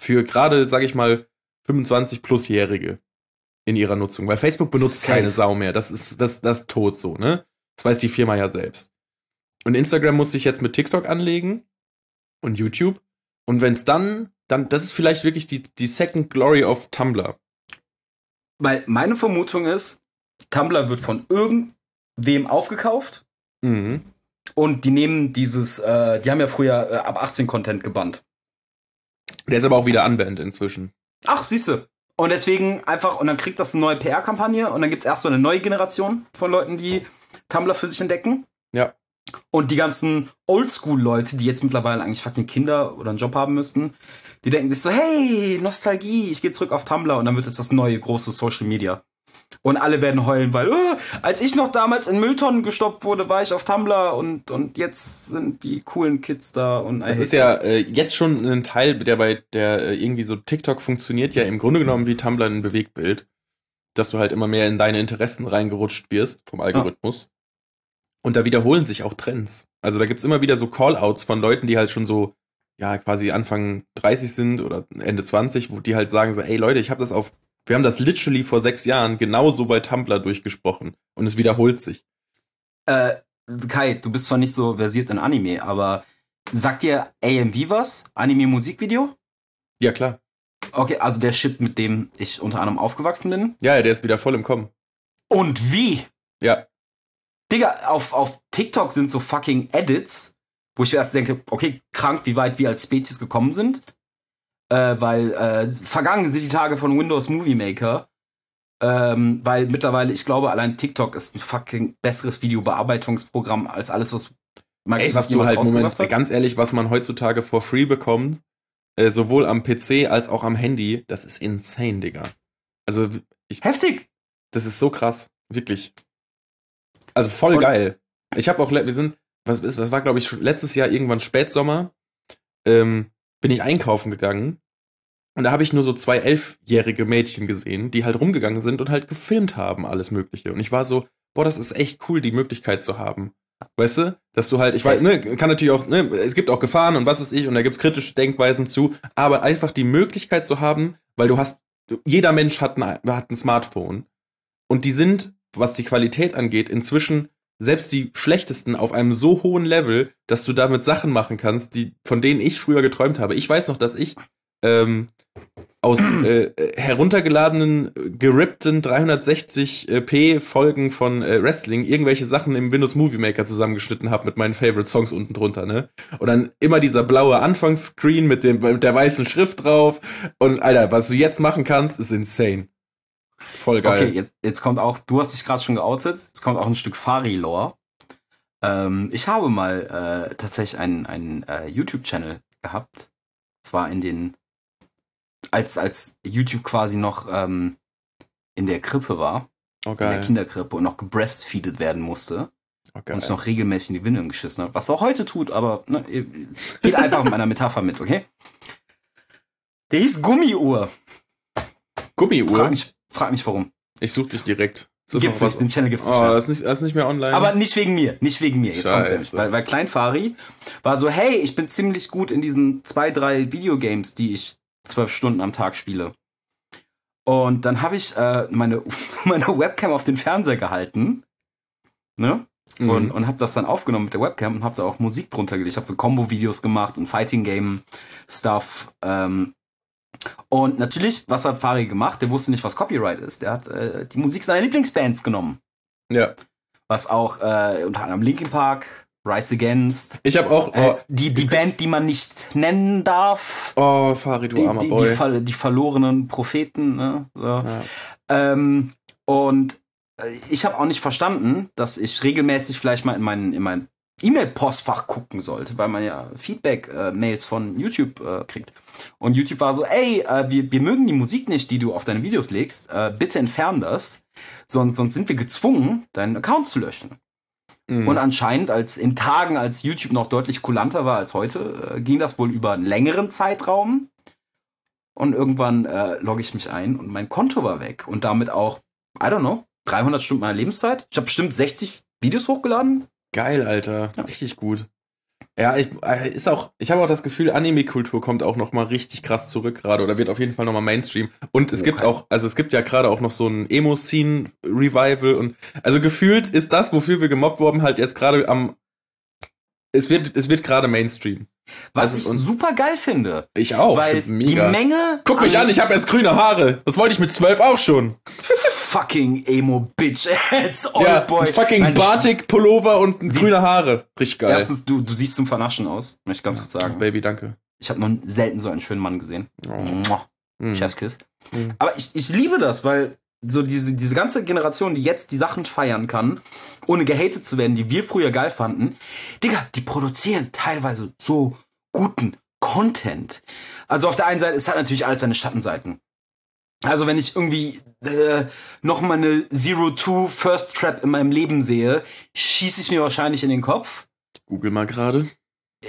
für gerade, sag ich mal, 25-Plus-Jährige in ihrer Nutzung. Weil Facebook benutzt Safe. keine Sau mehr. Das ist, das, das ist tot so, ne? Das weiß die Firma ja selbst. Und Instagram muss sich jetzt mit TikTok anlegen und YouTube. Und wenn es dann, dann, das ist vielleicht wirklich die, die Second Glory of Tumblr. Weil meine Vermutung ist, Tumblr wird von irgendwem aufgekauft Mhm. und die nehmen dieses, äh, die haben ja früher äh, ab 18 Content gebannt. Der ist aber auch wieder unbanned inzwischen. Ach, siehste. Und deswegen einfach, und dann kriegt das eine neue PR-Kampagne und dann gibt's erstmal eine neue Generation von Leuten, die Tumblr für sich entdecken. Ja. Und die ganzen Oldschool-Leute, die jetzt mittlerweile eigentlich fucking Kinder oder einen Job haben müssten, die denken sich so, hey, Nostalgie, ich gehe zurück auf Tumblr und dann wird es das neue große Social Media. Und alle werden heulen, weil, äh, als ich noch damals in Mülltonnen gestoppt wurde, war ich auf Tumblr und, und jetzt sind die coolen Kids da und Es ist ja äh, jetzt schon ein Teil, der bei der äh, irgendwie so TikTok funktioniert ja im Grunde genommen wie Tumblr ein Bewegtbild, dass du halt immer mehr in deine Interessen reingerutscht wirst vom Algorithmus. Und da wiederholen sich auch Trends. Also da gibt's immer wieder so Callouts von Leuten, die halt schon so, ja, quasi Anfang 30 sind oder Ende 20, wo die halt sagen so, ey Leute, ich habe das auf, wir haben das literally vor sechs Jahren genauso bei Tumblr durchgesprochen. Und es wiederholt sich. Äh, Kai, du bist zwar nicht so versiert in Anime, aber sagt dir AMV was? Anime-Musikvideo? Ja, klar. Okay, also der Shit, mit dem ich unter anderem aufgewachsen bin. Ja, der ist wieder voll im Kommen. Und wie? Ja. Digga, auf, auf TikTok sind so fucking Edits, wo ich mir erst denke, okay, krank, wie weit wir als Spezies gekommen sind. Äh, weil äh, vergangen sind die Tage von Windows Movie Maker. Ähm, weil mittlerweile, ich glaube, allein TikTok ist ein fucking besseres Videobearbeitungsprogramm als alles, was Ey, was du halt, Moment, hat. ganz ehrlich, was man heutzutage for free bekommt, äh, sowohl am PC als auch am Handy, das ist insane, Digga. Also, ich. Heftig! Das ist so krass. Wirklich. Also voll Und geil. Ich habe auch, wir sind, was ist, was war, glaube ich, letztes Jahr irgendwann Spätsommer, ähm, bin ich einkaufen gegangen. Und da habe ich nur so zwei elfjährige Mädchen gesehen, die halt rumgegangen sind und halt gefilmt haben, alles Mögliche. Und ich war so, boah, das ist echt cool, die Möglichkeit zu haben. Weißt du? Dass du halt, ich weiß, ne, kann natürlich auch, ne, es gibt auch Gefahren und was weiß ich, und da gibt's kritische Denkweisen zu, aber einfach die Möglichkeit zu haben, weil du hast, jeder Mensch hat ein, hat ein Smartphone. Und die sind, was die Qualität angeht, inzwischen selbst die schlechtesten auf einem so hohen Level, dass du damit Sachen machen kannst, die, von denen ich früher geträumt habe. Ich weiß noch, dass ich ähm, aus äh, heruntergeladenen, gerippten 360p Folgen von äh, Wrestling irgendwelche Sachen im Windows Movie Maker zusammengeschnitten habe mit meinen Favorite Songs unten drunter, ne? Und dann immer dieser blaue Anfangsscreen mit dem mit der weißen Schrift drauf und Alter, was du jetzt machen kannst, ist insane. Voll geil. Okay, jetzt, jetzt kommt auch, du hast dich gerade schon geoutet, jetzt kommt auch ein Stück Fari-Lore. Ähm, ich habe mal äh, tatsächlich einen, einen äh, YouTube-Channel gehabt. Zwar in den, als, als YouTube quasi noch ähm, in der Krippe war. Okay. Oh, in der Kinderkrippe und noch gebreastfeedet werden musste. Okay. Oh, und es noch regelmäßig in die Windeln geschissen hat. Was er auch heute tut, aber ne, geht einfach mit meiner Metapher mit, okay? Der hieß Gummiuhr. Gummiuhr? Frag mich, Frag mich warum. Ich suche dich direkt. Gibt's nicht, den Channel gibt's nicht. Oh, das ist nicht, das ist nicht mehr online. Aber nicht wegen mir, nicht wegen mir. Jetzt kommt's nämlich. Weil, weil Kleinfari war so, hey, ich bin ziemlich gut in diesen zwei, drei Videogames, die ich zwölf Stunden am Tag spiele. Und dann habe ich äh, meine, meine Webcam auf den Fernseher gehalten. Ne? Mhm. Und, und habe das dann aufgenommen mit der Webcam und habe da auch Musik drunter gelegt. Ich habe so Combo-Videos gemacht und Fighting-Game-Stuff. Ähm, und natürlich, was hat Fari gemacht? Der wusste nicht, was Copyright ist. Der hat äh, die Musik seiner Lieblingsbands genommen. Ja. Was auch äh, unter anderem Linkin Park, Rise Against. Ich habe auch äh, oh, die die Band, die man nicht nennen darf. Oh, Fari, du die, armer die, Boy. Die, die, verlorenen Propheten. Ne? So. Ja. Ähm, und äh, ich habe auch nicht verstanden, dass ich regelmäßig vielleicht mal in meinen in mein E-Mail-Postfach gucken sollte, weil man ja Feedback-Mails von YouTube äh, kriegt. Und YouTube war so, ey, äh, wir, wir mögen die Musik nicht, die du auf deine Videos legst. Äh, bitte entfern das. Sonst, sonst sind wir gezwungen, deinen Account zu löschen. Mhm. Und anscheinend, als in Tagen, als YouTube noch deutlich kulanter war als heute, äh, ging das wohl über einen längeren Zeitraum. Und irgendwann äh, logge ich mich ein und mein Konto war weg. Und damit auch, I don't know, 300 Stunden meiner Lebenszeit. Ich habe bestimmt 60 Videos hochgeladen. Geil, Alter. Ja. Richtig gut. Ja, ich, äh, ist auch, ich habe auch das Gefühl, Anime-Kultur kommt auch noch mal richtig krass zurück gerade oder wird auf jeden Fall noch mal Mainstream. Und es okay. gibt auch, also es gibt ja gerade auch noch so ein Emo-Scene-Revival und also gefühlt ist das, wofür wir gemobbt wurden, halt jetzt gerade am, es wird, es wird gerade Mainstream. Was also, ich super geil finde. Ich auch. Weil die Menge. Guck mich an, ich habe jetzt grüne Haare. Das wollte ich mit zwölf auch schon. fucking Emo Bitch. It's all ja, fucking Batik Pullover und grüne Haare. Richtig geil. Erstens, du, du siehst zum Vernaschen aus, möchte ich ganz kurz sagen. Baby, danke. Ich habe noch selten so einen schönen Mann gesehen. Oh. Mm. Chefskiss. Mm. Aber ich, ich liebe das, weil so diese, diese ganze Generation, die jetzt die Sachen feiern kann, ohne gehatet zu werden, die wir früher geil fanden, Digga, die produzieren teilweise so guten Content. Also auf der einen Seite, es hat natürlich alles seine Schattenseiten. Also wenn ich irgendwie äh, noch mal eine Zero-Two First Trap in meinem Leben sehe, schieße ich mir wahrscheinlich in den Kopf. Google mal gerade.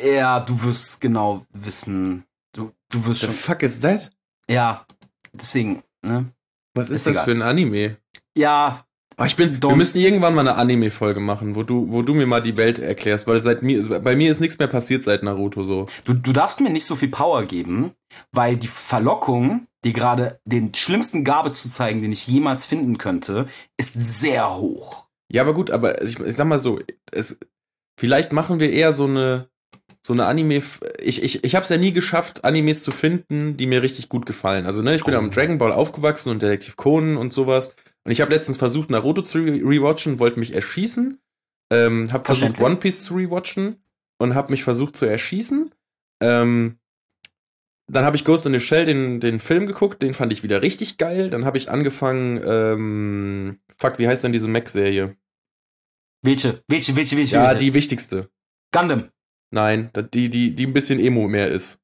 Ja, du wirst genau wissen. Du, du wirst The schon. fuck is that? Ja, deswegen, ne? Was ist, ist das egal. für ein Anime? Ja. Oh, ich bin, wir müssen irgendwann mal eine Anime-Folge machen, wo du, wo du mir mal die Welt erklärst, weil seit mir, bei mir ist nichts mehr passiert seit Naruto so. Du, du darfst mir nicht so viel Power geben, weil die Verlockung, dir gerade den schlimmsten Gabe zu zeigen, den ich jemals finden könnte, ist sehr hoch. Ja, aber gut, aber ich, ich sag mal so, es, vielleicht machen wir eher so eine, so eine Anime. Ich, ich, ich habe es ja nie geschafft, Animes zu finden, die mir richtig gut gefallen. Also, ne, ich bin oh. am Dragon Ball aufgewachsen und Detektiv Conan und sowas. Und ich habe letztens versucht, Naruto zu rewatchen, wollte mich erschießen. Ähm, habe versucht, One Piece zu rewatchen und habe mich versucht zu erschießen. Ähm, dann habe ich Ghost in the Shell, den, den Film geguckt, den fand ich wieder richtig geil. Dann habe ich angefangen, ähm, fuck, wie heißt denn diese Mac-Serie? Welche? Welche, welche, welche? Ja, welche? die wichtigste. Gundam. Nein, die, die, die ein bisschen Emo mehr ist.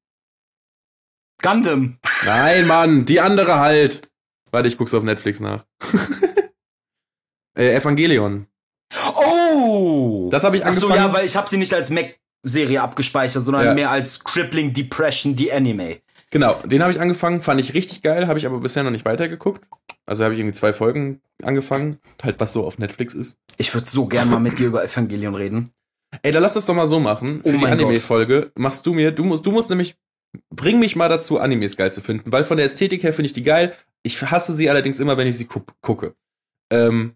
Gundam. Nein, Mann, die andere halt. Warte, ich guck's auf Netflix nach. äh, Evangelion. Oh! Das habe ich angefangen. ja, weil ich habe sie nicht als Mac-Serie abgespeichert, sondern Ja. mehr als Crippling Depression, die Anime. Genau, den habe ich angefangen, fand ich richtig geil, habe ich aber bisher noch nicht weitergeguckt. Also habe ich irgendwie zwei Folgen angefangen, halt was so auf Netflix ist. Ich würde so gern mal mit dir über Evangelion reden. Ey, dann lass das doch mal so machen. Oh Für die mein Gott. Anime-Folge machst du mir, du musst, du musst nämlich, bring mich mal dazu, Animes geil zu finden, weil von der Ästhetik her finde ich die geil. Ich hasse sie allerdings immer, wenn ich sie gu gucke. Ähm,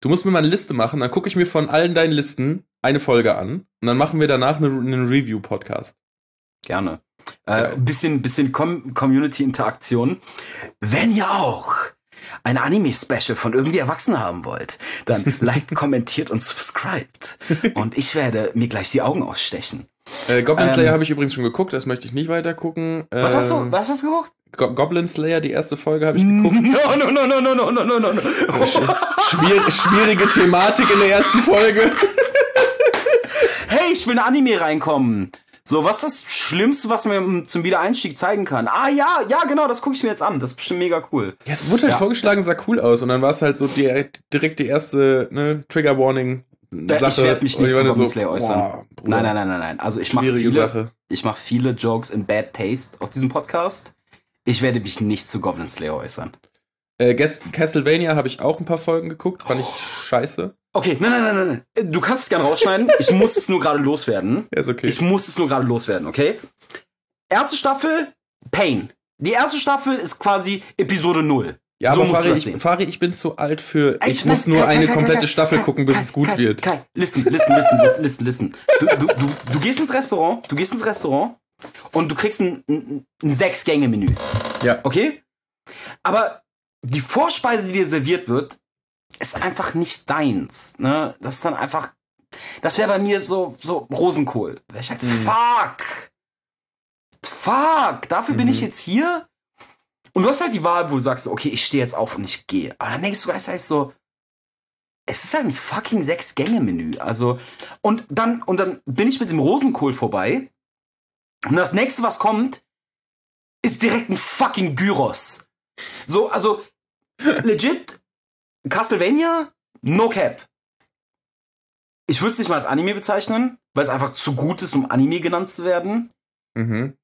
du musst mir mal eine Liste machen, dann gucke ich mir von allen deinen Listen eine Folge an und dann machen wir danach eine, einen Review-Podcast. Gerne. Äh, bisschen bisschen Com Community-Interaktion. Wenn ihr auch ein Anime-Special von irgendwie Erwachsenen haben wollt, dann liked, kommentiert und subscribt. Und ich werde mir gleich die Augen ausstechen. Äh, Goblin Ähm, Slayer habe ich übrigens schon geguckt, das möchte ich nicht weiter gucken. Was hast du, Ähm, was hast du geguckt? Go Goblin Slayer, die erste Folge habe ich geguckt. No, no, no, no, no, no, no, no, no. Schwier schwierige Thematik in der ersten Folge. Ich will in Anime reinkommen. So, was ist das Schlimmste, was man zum Wiedereinstieg zeigen kann? Ah ja, ja, genau, das gucke ich mir jetzt an. Das ist bestimmt mega cool. Ja, es wurde halt Ja. vorgeschlagen, sah cool aus. Und dann war es halt so direkt, direkt die erste ne, Trigger Warning. Da- ich Sache. werd mich nicht ich zu Goblin so, Slayer äußern. boah, Nein, nein, nein, nein, nein. Also ich mache viele, Sache. ich mache viele Jokes in Bad Taste auf diesem Podcast. Ich werde mich nicht zu Goblin Slayer äußern. Äh, Castlevania habe ich auch ein paar Folgen geguckt, fand ich Oh. scheiße. Okay, nein, nein, nein, nein, nein. Du kannst es gerne rausschneiden. Ich muss es nur gerade loswerden. Ja, ist okay. Ich muss es nur gerade loswerden, okay? Erste Staffel, Pain. Die erste Staffel ist quasi Episode 0. ja, so aber Fari, ich. Fari, ich bin zu alt für. Ich nein, muss nur Kai, eine Kai, komplette Kai, Staffel gucken, bis es gut wird. Kai, listen, listen, listen, listen, listen, listen. Du, du, du, du gehst ins Restaurant, du gehst ins Restaurant und du kriegst ein, ein, ein Sechs-Gänge-Menü. Ja. Okay? Aber die Vorspeise, die dir serviert wird, ist einfach nicht deins. Ne? Das ist dann einfach. Das wäre bei mir so, so Rosenkohl. Ich halt, Mhm. fuck. Fuck. Dafür bin Mhm. ich jetzt hier. Und du hast halt die Wahl, wo du sagst, okay, ich stehe jetzt auf und ich gehe. Aber dann denkst du gleichzeitig so, es ist halt ein fucking Sechs-Gänge-Menü. Also, und dann, und dann bin ich mit dem Rosenkohl vorbei. Und das nächste, was kommt, ist direkt ein fucking Gyros. So, also, legit, Castlevania, no cap. Ich würde es nicht mal als Anime bezeichnen, weil es einfach zu gut ist, um Anime genannt zu werden. Mhm.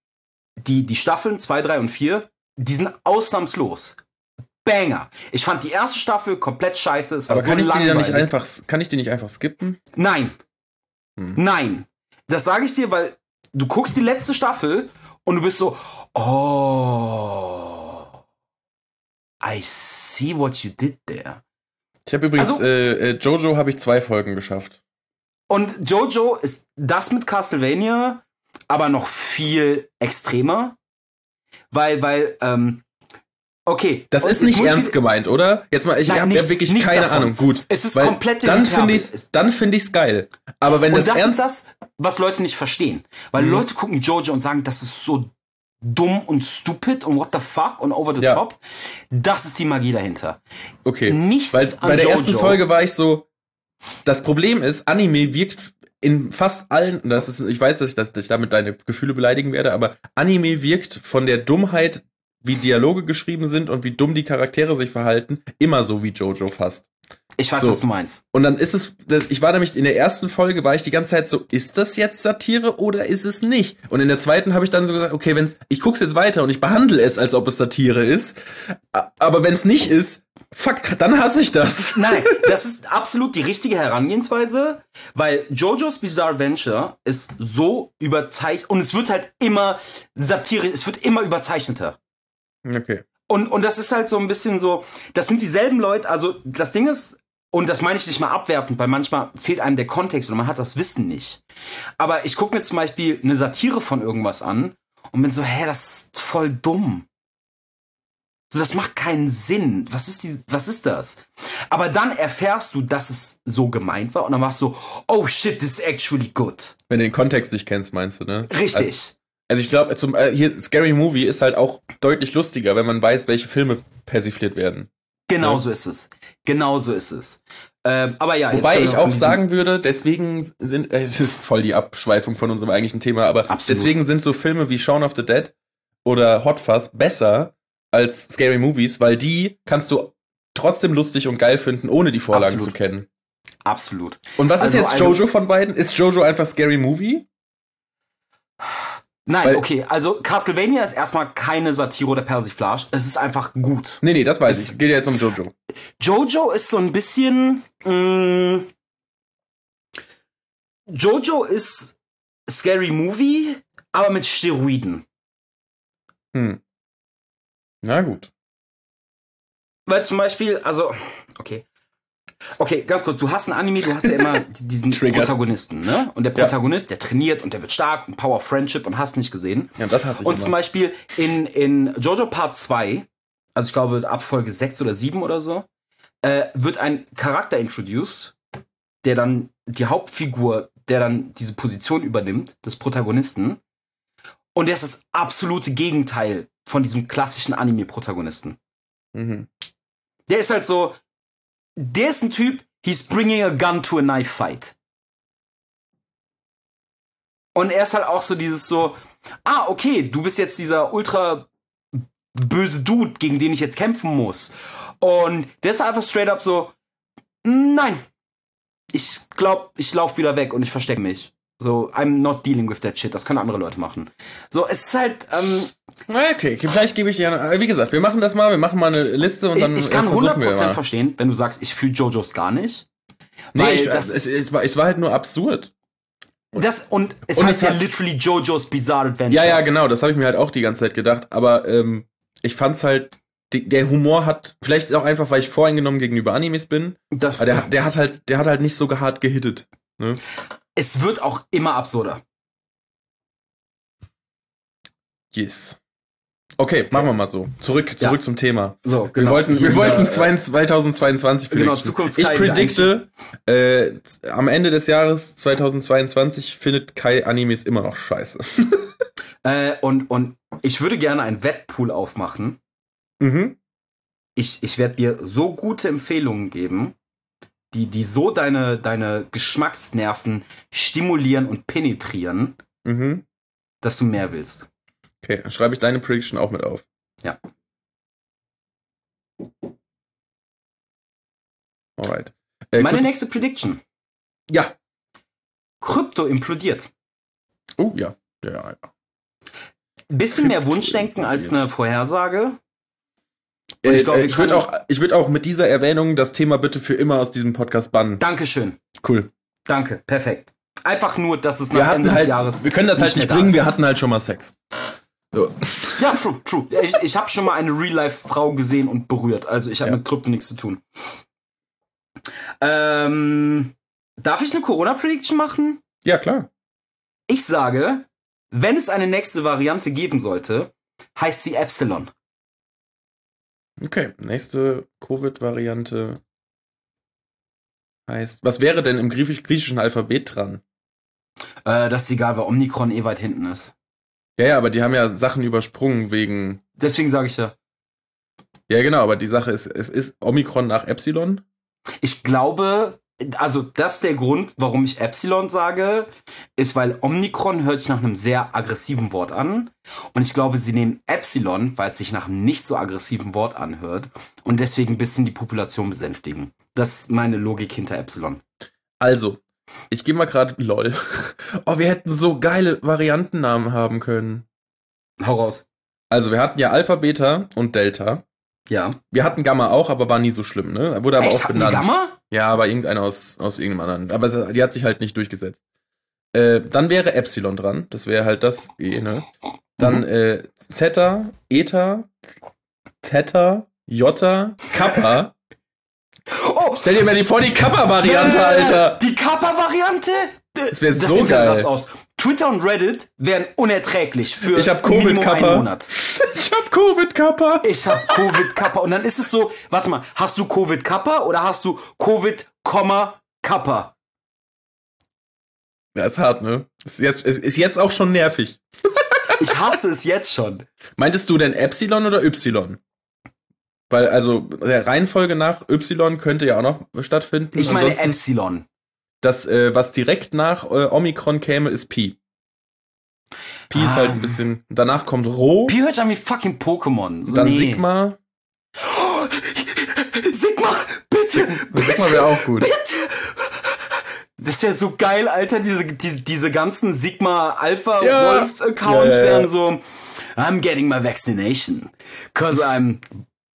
Die, die Staffeln 2, 3 und 4, die sind ausnahmslos. Banger. Ich fand die erste Staffel komplett scheiße. Es war Aber so kann ich, langweilig. nicht einfach, kann ich die nicht einfach skippen? Nein. Hm. Nein. Das sage ich dir, weil du guckst die letzte Staffel und du bist so, oh, I see what you did there. Ich habe übrigens, Also- äh, äh, Jojo habe ich zwei Folgen geschafft. Und Jojo ist das mit Castlevania, aber noch viel extremer. Weil, weil, ähm, okay. Das und ist nicht ernst gemeint, oder? Jetzt mal, ich habe ja wirklich keine davon. Ahnung. Gut. Es ist Weil komplette dann finde ich Es- dann finde ich's geil. Aber wenn Und das, das ist das, was Leute nicht verstehen. Weil Mhm. Leute gucken Jojo und sagen, das ist so dumm und stupid und what the fuck und over the Ja. top. Das ist die Magie dahinter. okay, Nichts weil bei der Jojo. ersten Folge war ich so das Problem ist, Anime wirkt in fast allen, das ist, ich weiß, dass ich, das, dass ich damit deine Gefühle beleidigen werde, aber Anime wirkt von der Dummheit, wie Dialoge geschrieben sind und wie dumm die Charaktere sich verhalten, immer so wie Jojo fast. Ich weiß, So. was du meinst. Und dann ist es, ich war nämlich in der ersten Folge, war ich die ganze Zeit so, ist das jetzt Satire oder ist es nicht? Und in der zweiten habe ich dann so gesagt, okay, wenn's, ich guck's jetzt weiter und ich behandle es, als ob es Satire ist. Aber wenn es nicht ist, fuck, dann hasse ich das. Nein, das ist absolut die richtige Herangehensweise, weil JoJo's Bizarre Venture ist so überzeichnet und es wird halt immer satirisch, es wird immer überzeichneter. Okay. Und, und das ist halt so ein bisschen so, das sind dieselben Leute, also das Ding ist, und das meine ich nicht mal abwertend, weil manchmal fehlt einem der Kontext oder man hat das Wissen nicht. Aber ich gucke mir zum Beispiel eine Satire von irgendwas an und bin so, hä, das ist voll dumm. So, das macht keinen Sinn. Was ist die, was ist das? Aber dann erfährst du, dass es so gemeint war und dann warst du so, oh shit, this is actually good. Wenn du den Kontext nicht kennst, meinst du, ne? Richtig. Also ich glaube, zum äh, hier Scary Movie ist halt auch deutlich lustiger, wenn man weiß, welche Filme persifliert werden. Genau Ja. so ist es. Genau so ist es. Ähm, aber ja, Wobei ich auch sagen würde, deswegen sind, äh, es ist voll die Abschweifung von unserem eigentlichen Thema, aber Absolut. deswegen sind so Filme wie Shaun of the Dead oder Hot Fuzz besser als Scary Movies, weil die kannst du trotzdem lustig und geil finden, ohne die Vorlagen Absolut. zu kennen. Absolut. Und was Also ist jetzt Jojo von beiden? Ist Jojo einfach Scary Movie? Nein, Weil- okay, also Castlevania ist erstmal keine Satire oder Persiflage. Es ist einfach gut. Nee, nee, das weiß Es- ich. Geht ja jetzt um Jojo. Jojo ist so ein bisschen. Mh, Jojo ist Scary Movie, aber mit Steroiden. Hm. Na gut. Weil zum Beispiel, also, okay. Okay, ganz kurz, du hast ein Anime, du hast ja immer diesen. Protagonisten, ne? Und der Ja. Protagonist, der trainiert und der wird stark und Power of Friendship und hast nicht gesehen. Ja, das hasse ich Und immer. zum Beispiel in, in Jojo Part 2, also ich glaube ab Folge 6 oder 7 oder so, äh, wird ein Charakter introduced, der dann die Hauptfigur, der dann diese Position übernimmt, des Protagonisten. Und der ist das absolute Gegenteil von diesem klassischen Anime-Protagonisten. Mhm. Der ist halt so, der ist ein Typ, he's bringing a gun to a knife fight. Und er ist halt auch so dieses so, ah, okay, du bist jetzt dieser ultra böse Dude, gegen den ich jetzt kämpfen muss. Und der ist einfach straight up so, nein, ich glaub, ich lauf wieder weg und ich verstecke mich. So, I'm not dealing with that shit. Das können andere Leute machen. So, es ist halt, ähm, Okay, vielleicht gebe ich ja. äh, Wie gesagt, wir machen das mal, wir machen mal eine Liste und dann ich, ich kann äh, wir 100% mal. verstehen, wenn du sagst, ich fühle JoJo's gar nicht. Nee, Weil ich, das- es, es, war, es war halt nur absurd. Das, und es Und heißt es ja literally JoJo's Bizarre Adventure. Ja, ja, genau, das habe ich mir halt auch die ganze Zeit gedacht. Aber ähm, ich fand's halt, die, der Humor hat, vielleicht auch einfach, weil ich voreingenommen gegenüber Animes bin, Das, aber der, hat- der hat halt, der hat halt nicht so hart gehittet. Ne? Es wird auch immer absurder. Yes. Okay, machen wir mal so. Zurück, zurück Ja. zum Thema. So, Wir wollten, wir wollten 2022 Genau, predikten. Zukunfts- Ich predikte, äh, am Ende des Jahres 2022 findet Kai Animes immer noch scheiße. Äh, und, und ich würde gerne einen Wettpool aufmachen. mhm. Ich, ich werde dir so gute Empfehlungen geben, die, die so deine, deine Geschmacksnerven stimulieren und penetrieren, Mhm. dass du mehr willst. Okay, dann schreibe ich deine Prediction auch mit auf. Ja. Alright. Äh, Meine nächste Prediction. ja. Krypto implodiert. Oh, ja. Ja, ja. Bisschen mehr Krypto Wunschdenken als implodiert. eine Vorhersage. Und Äh, ich glaub, äh, wir ich würde auch, ich würd auch mit dieser Erwähnung das Thema bitte für immer aus diesem Podcast bannen. Dankeschön. Cool. Danke. Perfekt. Einfach nur, dass es nach Ende hatten des halt, Jahres. wir können das halt nicht nicht mehr da bringen, wir hatten halt schon mal Sex. So. Ja, true, true. Ich, ich habe schon mal eine Real-Life-Frau gesehen und berührt. Also ich habe Ja. mit Krypto nichts zu tun. Ähm, darf ich eine Corona-Prediction machen? Ja, klar. Ich sage, wenn es eine nächste Variante geben sollte, heißt sie Epsilon. Okay, nächste Covid-Variante heißt. Was wäre denn im griechisch griechischen Alphabet dran? Äh, das ist egal, weil Omikron eh weit hinten ist. Ja, ja, aber die haben ja Sachen übersprungen wegen. Deswegen sage ich ja. Ja, genau, aber die Sache ist, es ist Omikron nach Epsilon. Ich glaube, also das ist der Grund, warum ich Epsilon sage, ist, weil Omikron hört sich nach einem sehr aggressiven Wort an. Und ich glaube, sie nehmen Epsilon, weil es sich nach einem nicht so aggressiven Wort anhört und deswegen ein bisschen die Population besänftigen. Das ist meine Logik hinter Epsilon. Also, ich gehe mal gerade LOL. Oh, wir hätten so geile Variantennamen haben können. Hau raus. Also, wir hatten ja Alpha, Beta und Delta. Ja. Wir hatten Gamma auch, aber war nie so schlimm, ne? Wurde aber Echt, auch benannt. Gamma? Ja, aber irgendeiner aus, aus irgendeinem anderen. Aber die hat sich halt nicht durchgesetzt. Äh, dann wäre Epsilon dran. Das wäre halt das E, ne? Dann Mhm. äh, Zeta, Eta, Theta, Jota, Kappa. Oh, Stell dir mal die vor, die Kappa-Variante, Alter. Die Kappa-Variante? Das wär so geil. krass aus. Twitter und Reddit wären unerträglich für Ich hab Covid-Kappa. einen Monat. Ich hab Covid-Kappa. Ich hab Covid-Kappa. Und dann ist es so, warte mal, hast du Covid-Kappa oder hast du Covid, Kappa? Ja, ist hart, ne? Ist jetzt, ist, ist jetzt auch schon nervig. Ich hasse es jetzt schon. Meintest du denn Epsilon oder Y? Weil, also, der Reihenfolge nach Y könnte ja auch noch stattfinden. Ich meine Ansonsten, Epsilon. Das, äh, was direkt nach äh, Omikron käme, ist Pi. Pi ist Ah. halt ein bisschen. Danach kommt Rho, Pi hört sich an wie fucking Pokémon. So, dann nee. Sigma. Oh, Sigma, bitte, Sigma wäre auch gut. bitte. Das wäre so geil, Alter. Diese, diese, diese ganzen Sigma Alpha Ja. Wolf Accounts Ja, ja, ja. wären so, I'm getting my vaccination. Cause I'm,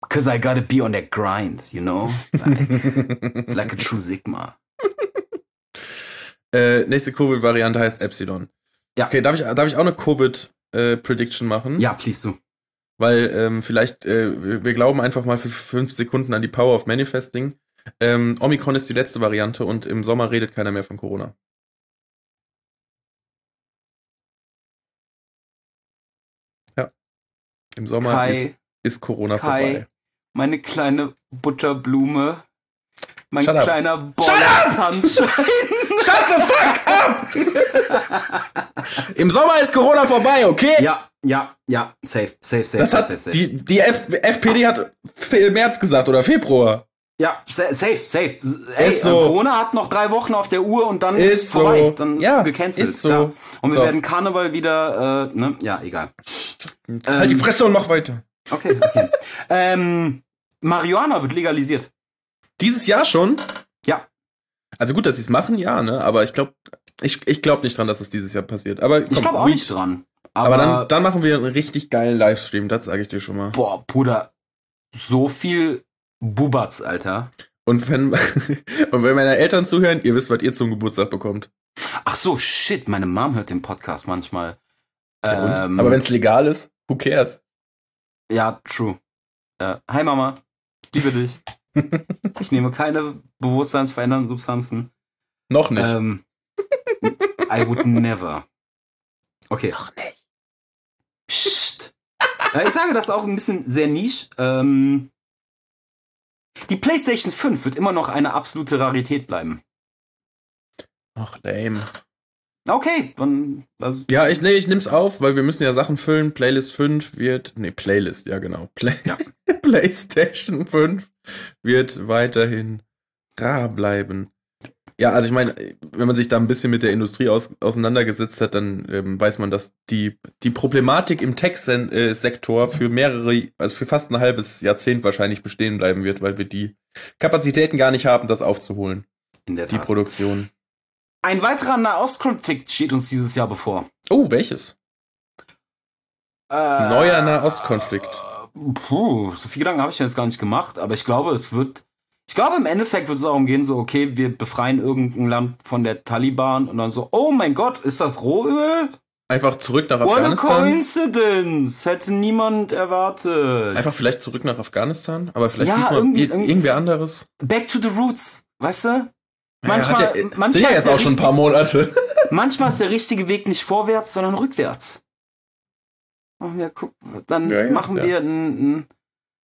cause I gotta be on that grind, you know? Like, like a true Sigma. Äh, nächste Covid-Variante heißt Epsilon. Ja. Okay, darf ich, darf ich auch eine Covid-Prediction machen? Ja, please du. Weil ähm, vielleicht, äh, wir glauben einfach mal für fünf Sekunden an die Power of Manifesting. Ähm, Omikron ist die letzte Variante und im Sommer redet keiner mehr von Corona. Ja. Im Sommer Kai, ist, ist Corona Kai, vorbei. meine kleine Butterblume, mein Shut kleiner of Sunshine. Shut the fuck up! Im Sommer ist Corona vorbei, okay? Ja, ja, ja, safe, safe, safe, Das safe, hat safe, safe. die, die F FPD hat März gesagt oder Februar. Ja, sa- safe, safe. Ey, Ist so. Corona hat noch drei Wochen auf der Uhr und dann ist, Ist es vorbei. so. Dann ist Ja, es gecancelt. ist so. Ja. Und wir So. werden Karneval wieder, äh, ne? Ja, egal. halt die Fresse und mach weiter. Okay, okay. ähm, Marihuana wird legalisiert. Dieses Jahr schon? Ja. Also gut, dass sie es machen, ja, ne? Aber ich glaube, ich, ich glaube nicht dran, dass es dieses Jahr passiert. Aber Ich komm, glaube auch nicht dran. Aber, Aber, dann, dann machen wir einen richtig geilen Livestream, das sage ich dir schon mal. boah, Bruder, so viel Bubatz, Alter. Und wenn, und wenn meine Eltern zuhören, ihr wisst, was ihr zum Geburtstag bekommt. Ach so, shit, meine Mom hört den Podcast manchmal. Ja? Ähm, Aber wenn es legal ist, who cares? Ja, true. Äh, hi Mama, ich liebe dich. ich nehme keine bewusstseinsverändernden Substanzen. Noch nicht. Ähm, I would never. Okay. Noch nicht. Psst. Ich sage das auch ein bisschen sehr niche. Ähm, die PlayStation 5 wird immer noch eine absolute Rarität bleiben. Ach, lame. Okay, dann. Also, Ja, ich, nee, ich nehm's auf, weil wir müssen ja Sachen füllen. Playlist 5 wird, nee, Playlist, ja genau. Play, Ja. PlayStation 5 wird weiterhin rar bleiben. Ja, also ich meine, wenn man sich da ein bisschen mit der Industrie aus, auseinandergesetzt hat, dann ähm, weiß man, dass die, die Problematik im Tech-Sektor für mehrere, also für fast ein halbes Jahrzehnt wahrscheinlich bestehen bleiben wird, weil wir die Kapazitäten gar nicht haben, das aufzuholen, in der die Tat. Produktion. Ein weiterer Nahostkonflikt steht uns dieses Jahr bevor. Oh, welches? Äh, Neuer Nahostkonflikt. Puh, so viel Gedanken habe ich jetzt gar nicht gemacht, aber ich glaube, es wird. Ich glaube, im Endeffekt wird es darum gehen, so, okay, wir befreien irgendein Land von der Taliban und dann so, oh mein Gott, ist das Rohöl? Einfach zurück nach What a Afghanistan. coincidence! Hätte niemand erwartet. Einfach vielleicht zurück nach Afghanistan, aber vielleicht Ja, diesmal irgendwie- ir- irgendwer anderes. Back to the roots, weißt du? Ja, Manchmal, hat ja, manchmal, ja ist jetzt auch schon ein paar Monate. manchmal ist der richtige Weg nicht vorwärts, sondern rückwärts. Machen wir, guck, dann Ja, ja, machen ja. wir ein, ein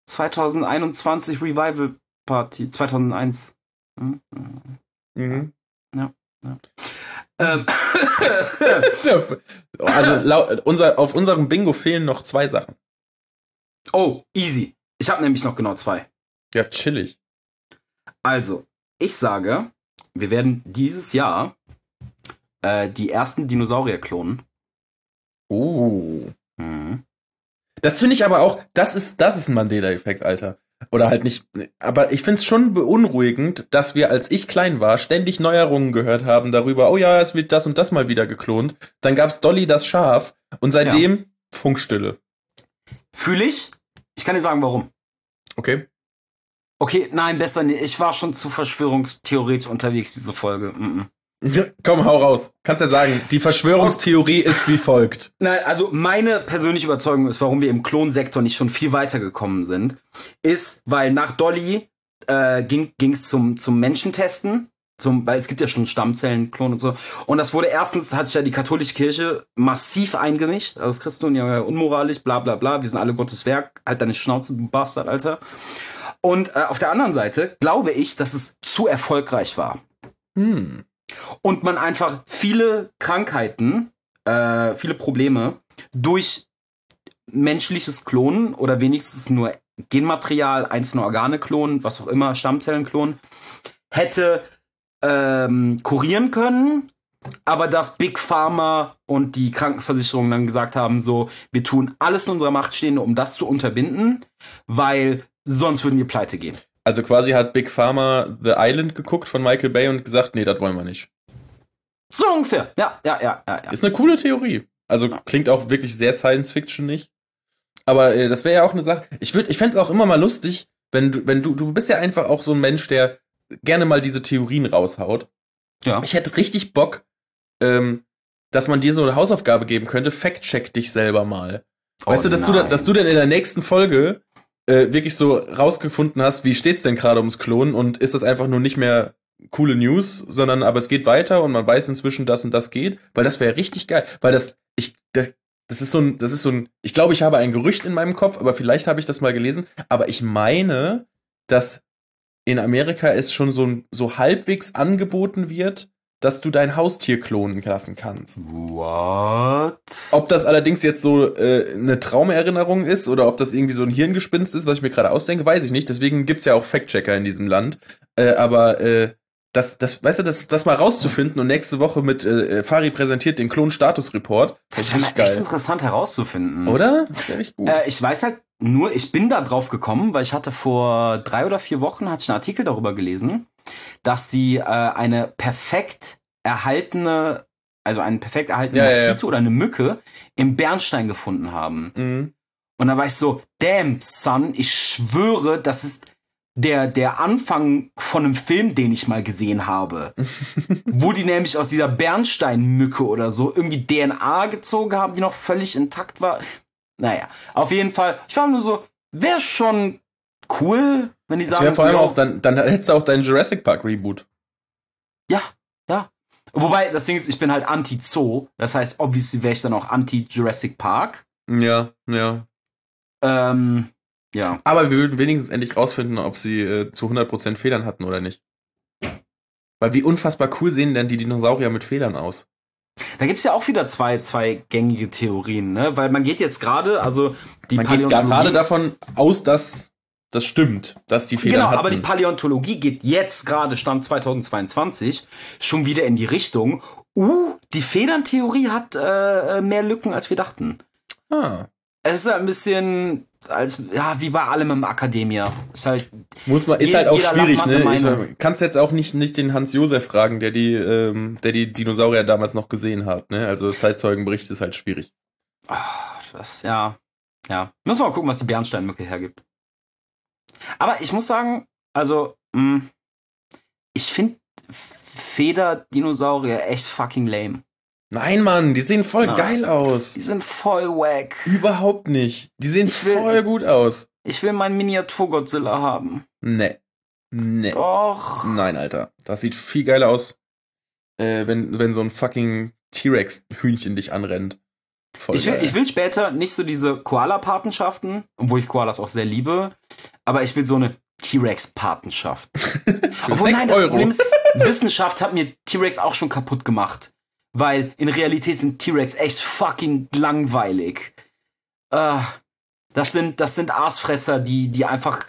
2021 Revival Party, 2001. Hm? Mhm. Ähm, Ja, also lau- unser, auf unserem Bingo fehlen noch zwei Sachen. oh, easy. Ich habe nämlich noch genau zwei. Ja, chillig. Also, ich sage, wir werden dieses Jahr äh, die ersten Dinosaurier klonen. Oh. Mhm. Das finde ich aber auch, das ist, das ist ein Mandela-Effekt, Alter. Oder halt nicht, aber ich finde es schon beunruhigend, dass wir, als ich klein war, ständig Neuerungen gehört haben darüber, oh ja, es wird das und das mal wieder geklont. Dann gab's Dolly das Schaf und seitdem Funkstille. Fühle ich? Ich kann dir sagen, warum. Okay. Okay, nein, besser nicht. Ich war schon zu verschwörungstheoretisch unterwegs, diese Folge. Mhm. Komm, hau raus. Kannst ja sagen, die Verschwörungstheorie ist wie folgt. Nein, also meine persönliche Überzeugung ist, warum wir im Klonsektor nicht schon viel weiter gekommen sind, ist, weil nach Dolly äh, ging es zum, zum Menschentesten, zum, weil es gibt ja schon Stammzellenklon und so. Und das wurde erstens, hat sich ja die katholische Kirche massiv eingemischt. Also das Christentum, ja ja unmoralisch, bla bla bla, wir sind alle Gottes Werk, halt deine Schnauze, du Bastard, Alter. Und äh, auf der anderen Seite glaube ich, dass es zu erfolgreich war. Hm. Und man einfach viele Krankheiten, äh, viele Probleme durch menschliches Klonen oder wenigstens nur Genmaterial, einzelne Organe klonen, was auch immer, Stammzellen klonen, hätte ähm, kurieren können, aber dass Big Pharma und die Krankenversicherung dann gesagt haben, so, wir tun alles in unserer Macht Stehende, um das zu unterbinden, weil sonst würden wir pleite gehen. Also quasi hat Big Pharma The Island geguckt von Michael Bay und gesagt, nee, das wollen wir nicht. So ungefähr. Ja, ja, ja, ja. ja. Ist eine coole Theorie. Also klingt auch wirklich sehr Science Fiction nicht. Aber äh, das wäre ja auch eine Sache. Ich würde, ich fände es auch immer mal lustig, wenn du, wenn du, du bist ja einfach auch so ein Mensch, der gerne mal diese Theorien raushaut. Ja. Ich hätte richtig Bock, ähm, dass man dir so eine Hausaufgabe geben könnte. Fact-check dich selber mal. Weißt Oh du, dass du, nein. dass du dann in der nächsten Folge äh, wirklich so rausgefunden hast, wie steht's denn gerade ums Klonen und ist das einfach nur nicht mehr coole News, sondern aber es geht weiter und man weiß inzwischen, dass und das geht, weil das wäre richtig geil, weil das ich das das ist so ein das ist so ein ich glaube, ich habe ein Gerücht in meinem Kopf, aber vielleicht habe ich das mal gelesen, aber ich meine, dass in Amerika es schon so ein- so halbwegs angeboten wird, dass du dein Haustier klonen lassen kannst. What? Ob das allerdings jetzt so äh, eine Traumerinnerung ist oder ob das irgendwie so ein Hirngespinst ist, was ich mir gerade ausdenke, weiß ich nicht. Deswegen gibt's ja auch Fact-Checker in diesem Land. Äh, aber äh, das, das, weißt du, das, das mal rauszufinden und nächste Woche mit äh, Fari präsentiert den Klon-Status-Report. Das wäre mal echt interessant herauszufinden. Oder? Das wäre echt gut. Äh, ich weiß halt nur, ich bin da drauf gekommen, weil ich hatte vor drei oder vier Wochen hatte ich einen Artikel darüber gelesen, dass sie äh, eine perfekt erhaltene, also einen perfekt erhaltenen Ja, ja, ja. Moskito oder eine Mücke im Bernstein gefunden haben. mhm. Und da war ich so, damn, son, ich schwöre, das ist der, der Anfang von einem Film, den ich mal gesehen habe. wo die nämlich aus dieser Bernsteinmücke oder so irgendwie DNA gezogen haben, die noch völlig intakt war. Naja, auf jeden Fall, ich war nur so, wäre schon cool, wenn die Das sagen, vor allem auch, dann, dann hättest du auch deinen Jurassic Park Reboot. Ja, ja. Wobei, das Ding ist, ich bin halt anti-Zoo. Das heißt, obviously wäre ich dann auch anti-Jurassic Park. Ja, ja. Ähm, ja. Aber wir würden wenigstens endlich rausfinden, ob sie äh, zu 100% Federn hatten oder nicht. Weil wie unfassbar cool sehen denn die Dinosaurier mit Federn aus? Da gibt's ja auch wieder zwei, zwei gängige Theorien, ne? Weil man geht jetzt gerade, also die Man geht Paläontologie. gerade davon aus, dass das stimmt, dass die Federn Genau, hatten. aber die Paläontologie geht jetzt gerade, Stand 2022, schon wieder in die Richtung, uh, die Federntheorie hat äh, mehr Lücken, als wir dachten. ah. Es ist halt ein bisschen, als, ja, wie bei allem im Akademia. Ist halt, Muss man, ist Je- halt auch jeder schwierig, ne? Ich, kannst jetzt auch nicht, nicht den Hans-Josef fragen, der die, ähm, der die Dinosaurier damals noch gesehen hat, ne? Also Zeitzeugenbericht ist halt schwierig. ah, das, ja, ja. Müssen wir mal gucken, was die Bernsteinmücke hergibt. Aber ich muss sagen, also, mh, ich finde Federdinosaurier echt fucking lame. Nein, Mann, die sehen voll Na. geil aus. Die sind voll wack. Überhaupt nicht. Die sehen will- voll gut aus. Ich will meinen Miniatur-Godzilla haben. Ne. Ne. Och. Nein, Alter. Das sieht viel geiler aus, äh, wenn, wenn so ein fucking T-Rex-Hühnchen dich anrennt. Voll Ich will, geil. ich will später nicht so diese Koala-Patenschaften, obwohl ich Koalas auch sehr liebe, aber ich will so eine T-Rex-Patenschaft. Obwohl, 6 nein, das Euro. Problem ist, Wissenschaft hat mir T-Rex auch schon kaputt gemacht. Weil in Realität sind T-Rex echt fucking langweilig. Äh, das sind, das sind Aasfresser, die, die einfach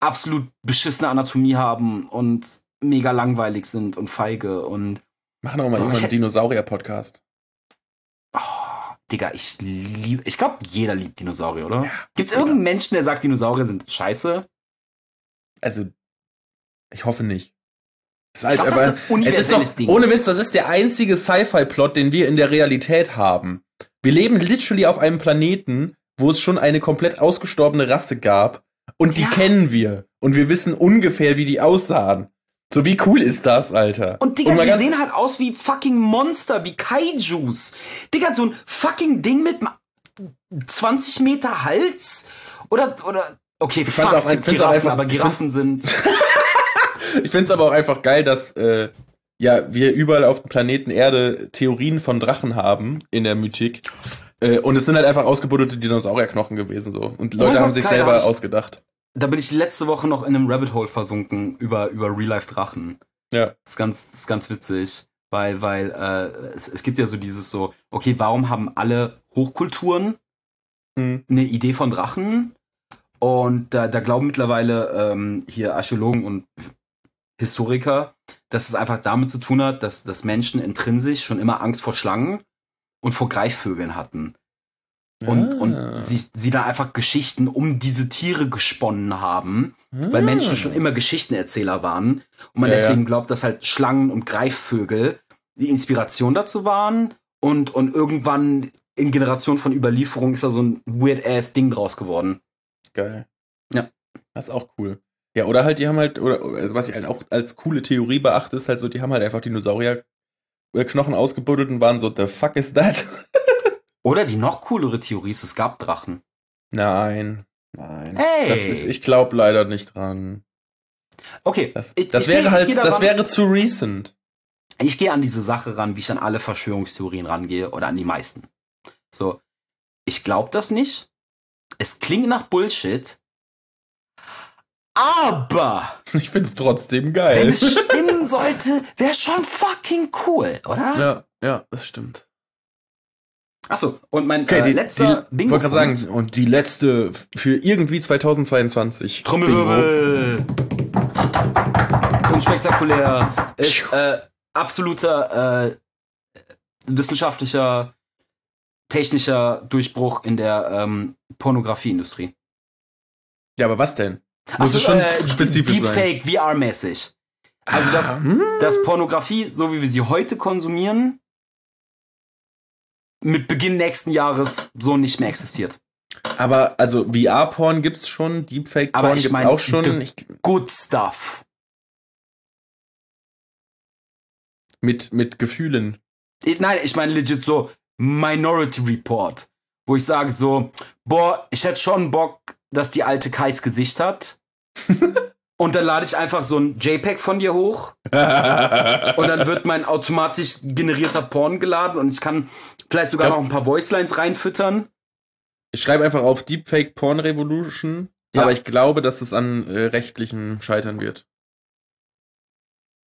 absolut beschissene Anatomie haben und mega langweilig sind und feige und Machen auch mal So, irgendwann einen Dinosaurier-Podcast. Digga, ich liebe. Ich glaube, jeder liebt Dinosaurier, oder? Gibt's irgendeinen Menschen, der sagt, Dinosaurier sind scheiße? Also, ich hoffe nicht. Ist Ich halt, glaub, das aber ist ein es ist doch, Ding. ohne Witz, das ist der einzige Sci-Fi-Plot, den wir in der Realität haben. Wir leben literally auf einem Planeten, wo es schon eine komplett ausgestorbene Rasse gab. Und die Ja. kennen wir. Und wir wissen ungefähr, wie die aussahen. So, wie cool ist das, Alter? Und Digga, mal die sehen halt aus wie fucking Monster, wie Kaijus. Digga, so ein fucking Ding mit ma- 20 Meter Hals? Oder, oder, okay, fand's fuck, auch find's auch Giraffen, einfach- aber ich Giraffen sind, Ich find's aber auch einfach geil, dass äh, ja wir überall auf dem Planeten Erde Theorien von Drachen haben in der Mythik. Äh, und es sind halt einfach ausgebuddete Dinosaurierknochen gewesen so. Und Leute mein haben sich selber ich- ausgedacht. Da bin ich letzte Woche noch in einem Rabbit Hole versunken über, über Real-Life-Drachen. Ja. Das ist ganz, das ist ganz witzig. Weil, weil äh, es, es gibt ja so dieses so, okay, warum haben alle Hochkulturen Hm. eine Idee von Drachen? Und da, da glauben mittlerweile ähm, hier Archäologen und Historiker, dass es einfach damit zu tun hat, dass, dass Menschen intrinsisch schon immer Angst vor Schlangen und vor Greifvögeln hatten. Und, Ah. und sie, sie dann einfach Geschichten um diese Tiere gesponnen haben, weil Menschen schon immer Geschichtenerzähler waren. Und man Ah. Ja, deswegen ja. glaubt, dass halt Schlangen und Greifvögel die Inspiration dazu waren. Und, und irgendwann in Generationen von Überlieferung ist da so ein weird-ass-Ding draus geworden. Geil. Ja. Das ist auch cool. Ja, oder halt, die haben halt, oder oder also was ich halt auch als coole Theorie beachte, ist halt so, die haben halt einfach Dinosaurier-Knochen ausgebuddelt und waren so, the fuck is that? Oder die noch coolere Theorie ist, es gab Drachen. Nein. Nein. Hey! Das ist, ich glaube leider nicht dran. Okay, Das, Ich- das ich wäre geh- halt, geh das daran- wäre zu recent. ich gehe an diese Sache ran, wie ich an alle Verschwörungstheorien rangehe oder an die meisten. So, ich glaube das nicht. Es klingt nach Bullshit. Aber Ich find's trotzdem wenn geil. es stimmen sollte, wäre schon fucking cool, oder? ja, ja, das stimmt. Achso, und mein Okay, äh, die, letzter die, Bingo. wollte gerade sagen, und die letzte für irgendwie 2022. Trommelwirbel. Unspektakulär. Ist äh, absoluter äh, wissenschaftlicher, technischer Durchbruch in der ähm, Pornografieindustrie. Ja, aber was denn? Muss so, es schon äh, spezifisch sein. Deepfake, VR-mäßig. Also das, Ah, hm? dass Pornografie, so wie wir sie heute konsumieren, mit Beginn nächsten Jahres so nicht mehr existiert. Aber also VR-Porn gibt's schon, Deepfake-Porn Aber ich gibt's mein, auch schon. Good stuff. mit, mit Gefühlen. Nein, ich meine legit so Minority Report, wo ich sage so, boah, ich hätte schon Bock, dass die alte Kais Gesicht hat. Und dann lade ich einfach so ein JPEG von dir hoch und dann wird mein automatisch generierter Porn geladen und ich kann vielleicht sogar Glaub- noch ein paar Voicelines reinfüttern. Ich schreibe einfach auf Deepfake Porn Revolution, Ja. aber ich glaube, dass es an äh, rechtlichen scheitern wird.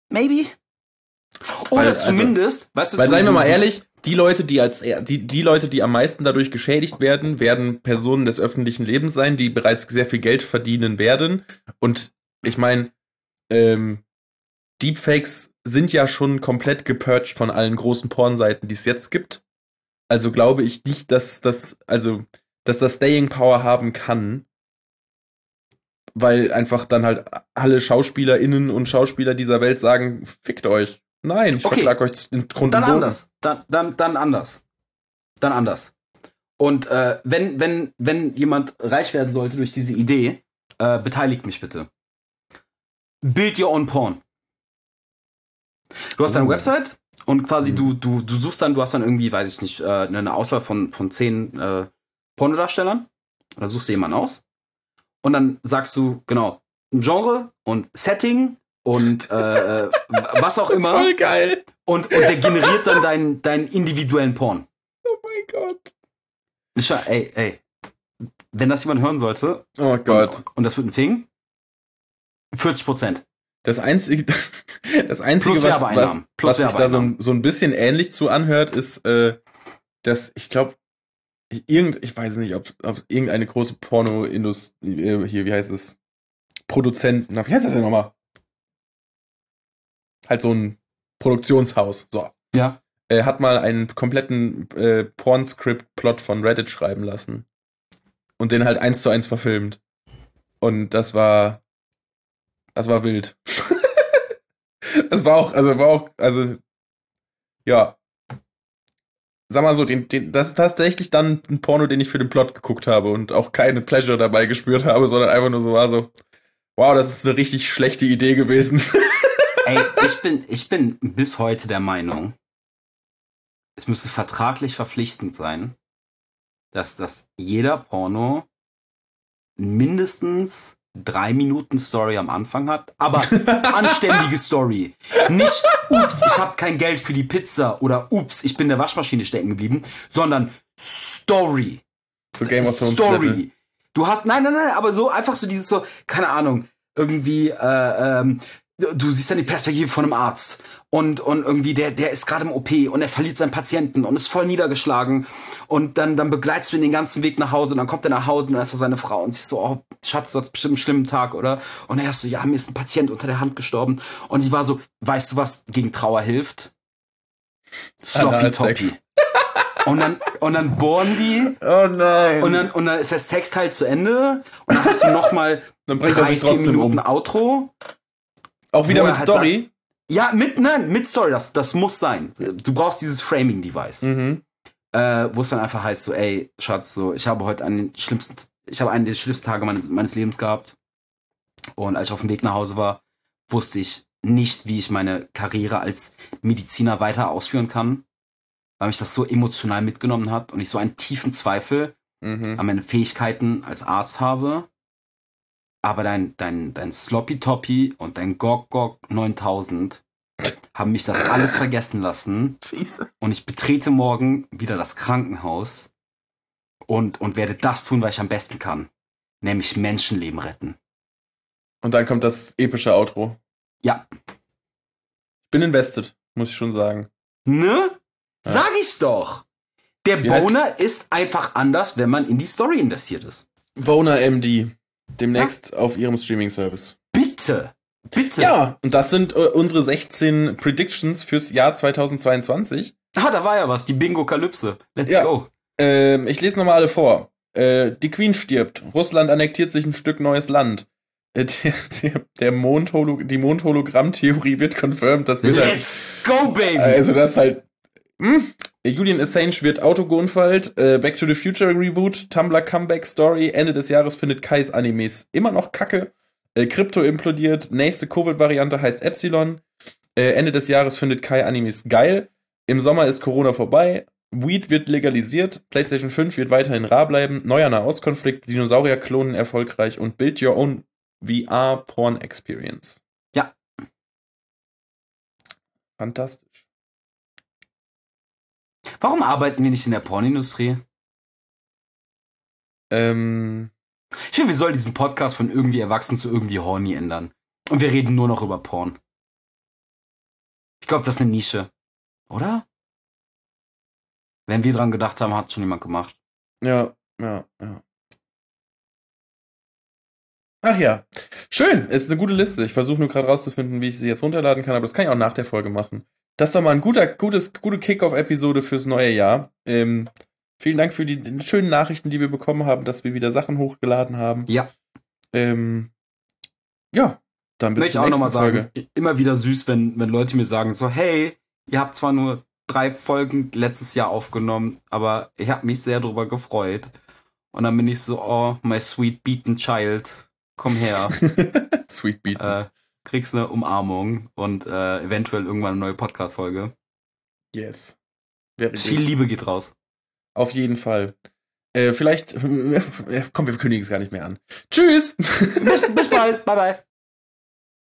Maybe. Oder Weil, also- zumindest, weißt du, Weil du- seien wir mal ehrlich, die Leute, die als die, die Leute, die am meisten dadurch geschädigt werden, werden Personen des öffentlichen Lebens sein, die bereits sehr viel Geld verdienen werden. Und ich meine, ähm, Deepfakes sind ja schon komplett gepurcht von allen großen Pornseiten, die es jetzt gibt. Also glaube ich nicht, dass das, also, dass das Staying Power haben kann. Weil einfach dann halt alle SchauspielerInnen und Schauspieler dieser Welt sagen, fickt euch. Nein, ich Okay. verklag euch in Grund Dann und Boden. anders. Dann, dann, dann anders. Dann anders. Und äh, wenn, wenn, wenn jemand reich werden sollte durch diese Idee, äh, beteiligt mich bitte. Build your own porn. Du hast deine Oh. Website und quasi Mhm. du, du, du suchst dann, du hast dann irgendwie, weiß ich nicht, äh, eine Auswahl von, von zehn äh, Pornodarstellern. Oder suchst du jemanden aus. Und dann sagst du, genau, Genre und Setting und äh, was auch immer. Voll geil. Und, und der generiert dann deinen, deinen individuellen Porn. Oh mein Gott. Schau- Ey, ey. Wenn das jemand hören sollte, Oh Gott. Und, und das wird ein Thing, 40 Prozent. Das einzige, das einzige, Plus was, was. Plus was sich da so, so ein bisschen ähnlich zu anhört, ist, äh, dass ich glaube, irgend, ich weiß nicht, ob, ob irgendeine große Porno-Industrie, äh, hier, wie heißt es? Produzenten, na, wie heißt das denn nochmal? Halt so ein Produktionshaus, so. Ja. äh, hat mal einen kompletten äh, Porn-Script-Plot von Reddit schreiben lassen. Und den halt eins zu eins verfilmt. Und das war. Das war wild. das war auch, also war auch, also. Ja. Sag mal so, den, den, das ist tatsächlich dann ein Porno, den ich für den Plot geguckt habe und auch keine Pleasure dabei gespürt habe, sondern einfach nur so war so, wow, das ist eine richtig schlechte Idee gewesen. Ey, ich bin, ich bin bis heute der Meinung, es müsste vertraglich verpflichtend sein, dass das jeder Porno mindestens drei Minuten Story am Anfang hat, aber anständige Story. Nicht, ups, ich habe kein Geld für die Pizza oder ups, ich bin in der Waschmaschine stecken geblieben, sondern Story. so Game of Thrones Story. Level. Du hast, nein, nein, nein, aber so einfach so dieses so, keine Ahnung, irgendwie, äh, ähm, du siehst dann die Perspektive von einem Arzt und, und irgendwie der, der ist gerade im OP und er verliert seinen Patienten und ist voll niedergeschlagen und dann, dann begleitst du ihn den ganzen Weg nach Hause und dann kommt er nach Hause und dann ist er seine Frau und siehst so, oh, Schatz, du hast bestimmt einen schlimmen Tag, oder? Und er ist so, ja, mir ist ein Patient unter der Hand gestorben und ich war so, weißt du, was gegen Trauer hilft? Sloppy Toppy. Und dann, und dann bohren die. Oh nein. Und dann, und dann ist der Sex halt zu Ende. Und dann hast du noch mal dann bringt er drei, vier Minuten um. Outro. Auch wieder mit halt Story. Ja, mit, nein, mit Story, das, das muss sein. Du brauchst dieses Framing-Device. Mhm. Äh, wo es dann einfach heißt, so, ey, Schatz, so, ich habe heute einen schlimmsten, ich habe einen der schlimmsten Tage meines, meines Lebens gehabt. Und als ich auf dem Weg nach Hause war, wusste ich nicht, wie ich meine Karriere als Mediziner weiter ausführen kann. Weil mich das so emotional mitgenommen hat und ich so einen tiefen Zweifel Mhm. an meine Fähigkeiten als Arzt habe. Aber dein, dein, dein Sloppy Toppy und dein Gog Gog 9000 haben mich das alles vergessen lassen. Jesus. Und ich betrete morgen wieder das Krankenhaus und, und werde das tun, was ich am besten kann. Nämlich Menschenleben retten. Und dann kommt das epische Outro. Ja. Ich bin invested, muss ich schon sagen. Ne? Ja. Sag ich doch. Der Wie Boner ist einfach anders, wenn man in die Story investiert ist. Boner MD. Demnächst auf ihrem Streaming-Service. Bitte. Bitte. Ja, und das sind äh, unsere 16 Predictions fürs Jahr 2022. Ah, da war ja was. Die Bingo-Kalypse. Let's Ja. go. Ähm, ich lese nochmal alle vor. Äh, die Queen stirbt. Russland annektiert sich ein Stück neues Land. Äh, der, der, der Mondholo die Mondhologramm-Theorie wird confirmed. Das wird halt, Let's go, baby. also das ist halt. Hm. Julian Assange wird Auto geunfallt. Äh, Back to the Future Reboot. Tumblr Comeback Story. Ende des Jahres findet Kais Animes immer noch kacke. Äh, Krypto implodiert. Nächste Covid-Variante heißt Epsilon. Äh, Ende des Jahres findet Kai Animes geil. Im Sommer ist Corona vorbei. Weed wird legalisiert. PlayStation 5 wird weiterhin rar bleiben. Neuer Nahostkonflikt. Dinosaurier-Klonen erfolgreich. Und Build Your Own VR-Porn-Experience. Ja. Fantastisch. Warum arbeiten wir nicht in der Pornindustrie? Ähm, Ich finde, wir sollen diesen Podcast von irgendwie erwachsen zu irgendwie horny ändern. Und wir reden nur noch über Porn. Ich glaube, das ist eine Nische. Oder? Wenn wir dran gedacht haben, hat schon jemand gemacht. ja, ja, ja. Ach ja. Schön. Es ist eine gute Liste. Ich versuche nur gerade rauszufinden, wie ich sie jetzt runterladen kann, aber das kann ich auch nach der Folge machen. Das ist doch mal ein guter, gutes, gute Kick-Off-Episode fürs neue Jahr. Ähm, vielen Dank für die schönen Nachrichten, die wir bekommen haben, dass wir wieder Sachen hochgeladen haben. Ja. Ähm, ja, dann bis Möchte ich zur auch nächsten nochmal sagen, Folge. immer wieder süß, wenn, wenn Leute mir sagen so, hey, ihr habt zwar nur drei Folgen letztes Jahr aufgenommen, aber ich habe mich sehr drüber gefreut. Und dann bin ich so, oh, my sweet beaten child, komm her. Sweet Beat. äh, kriegst eine Umarmung und äh, eventuell irgendwann eine neue Podcast-Folge. yes. Good. Viel Liebe geht raus. Auf jeden Fall. Äh, vielleicht, komm, wir kündigen es gar nicht mehr an. Tschüss! bis, bis bald. Bye, bye.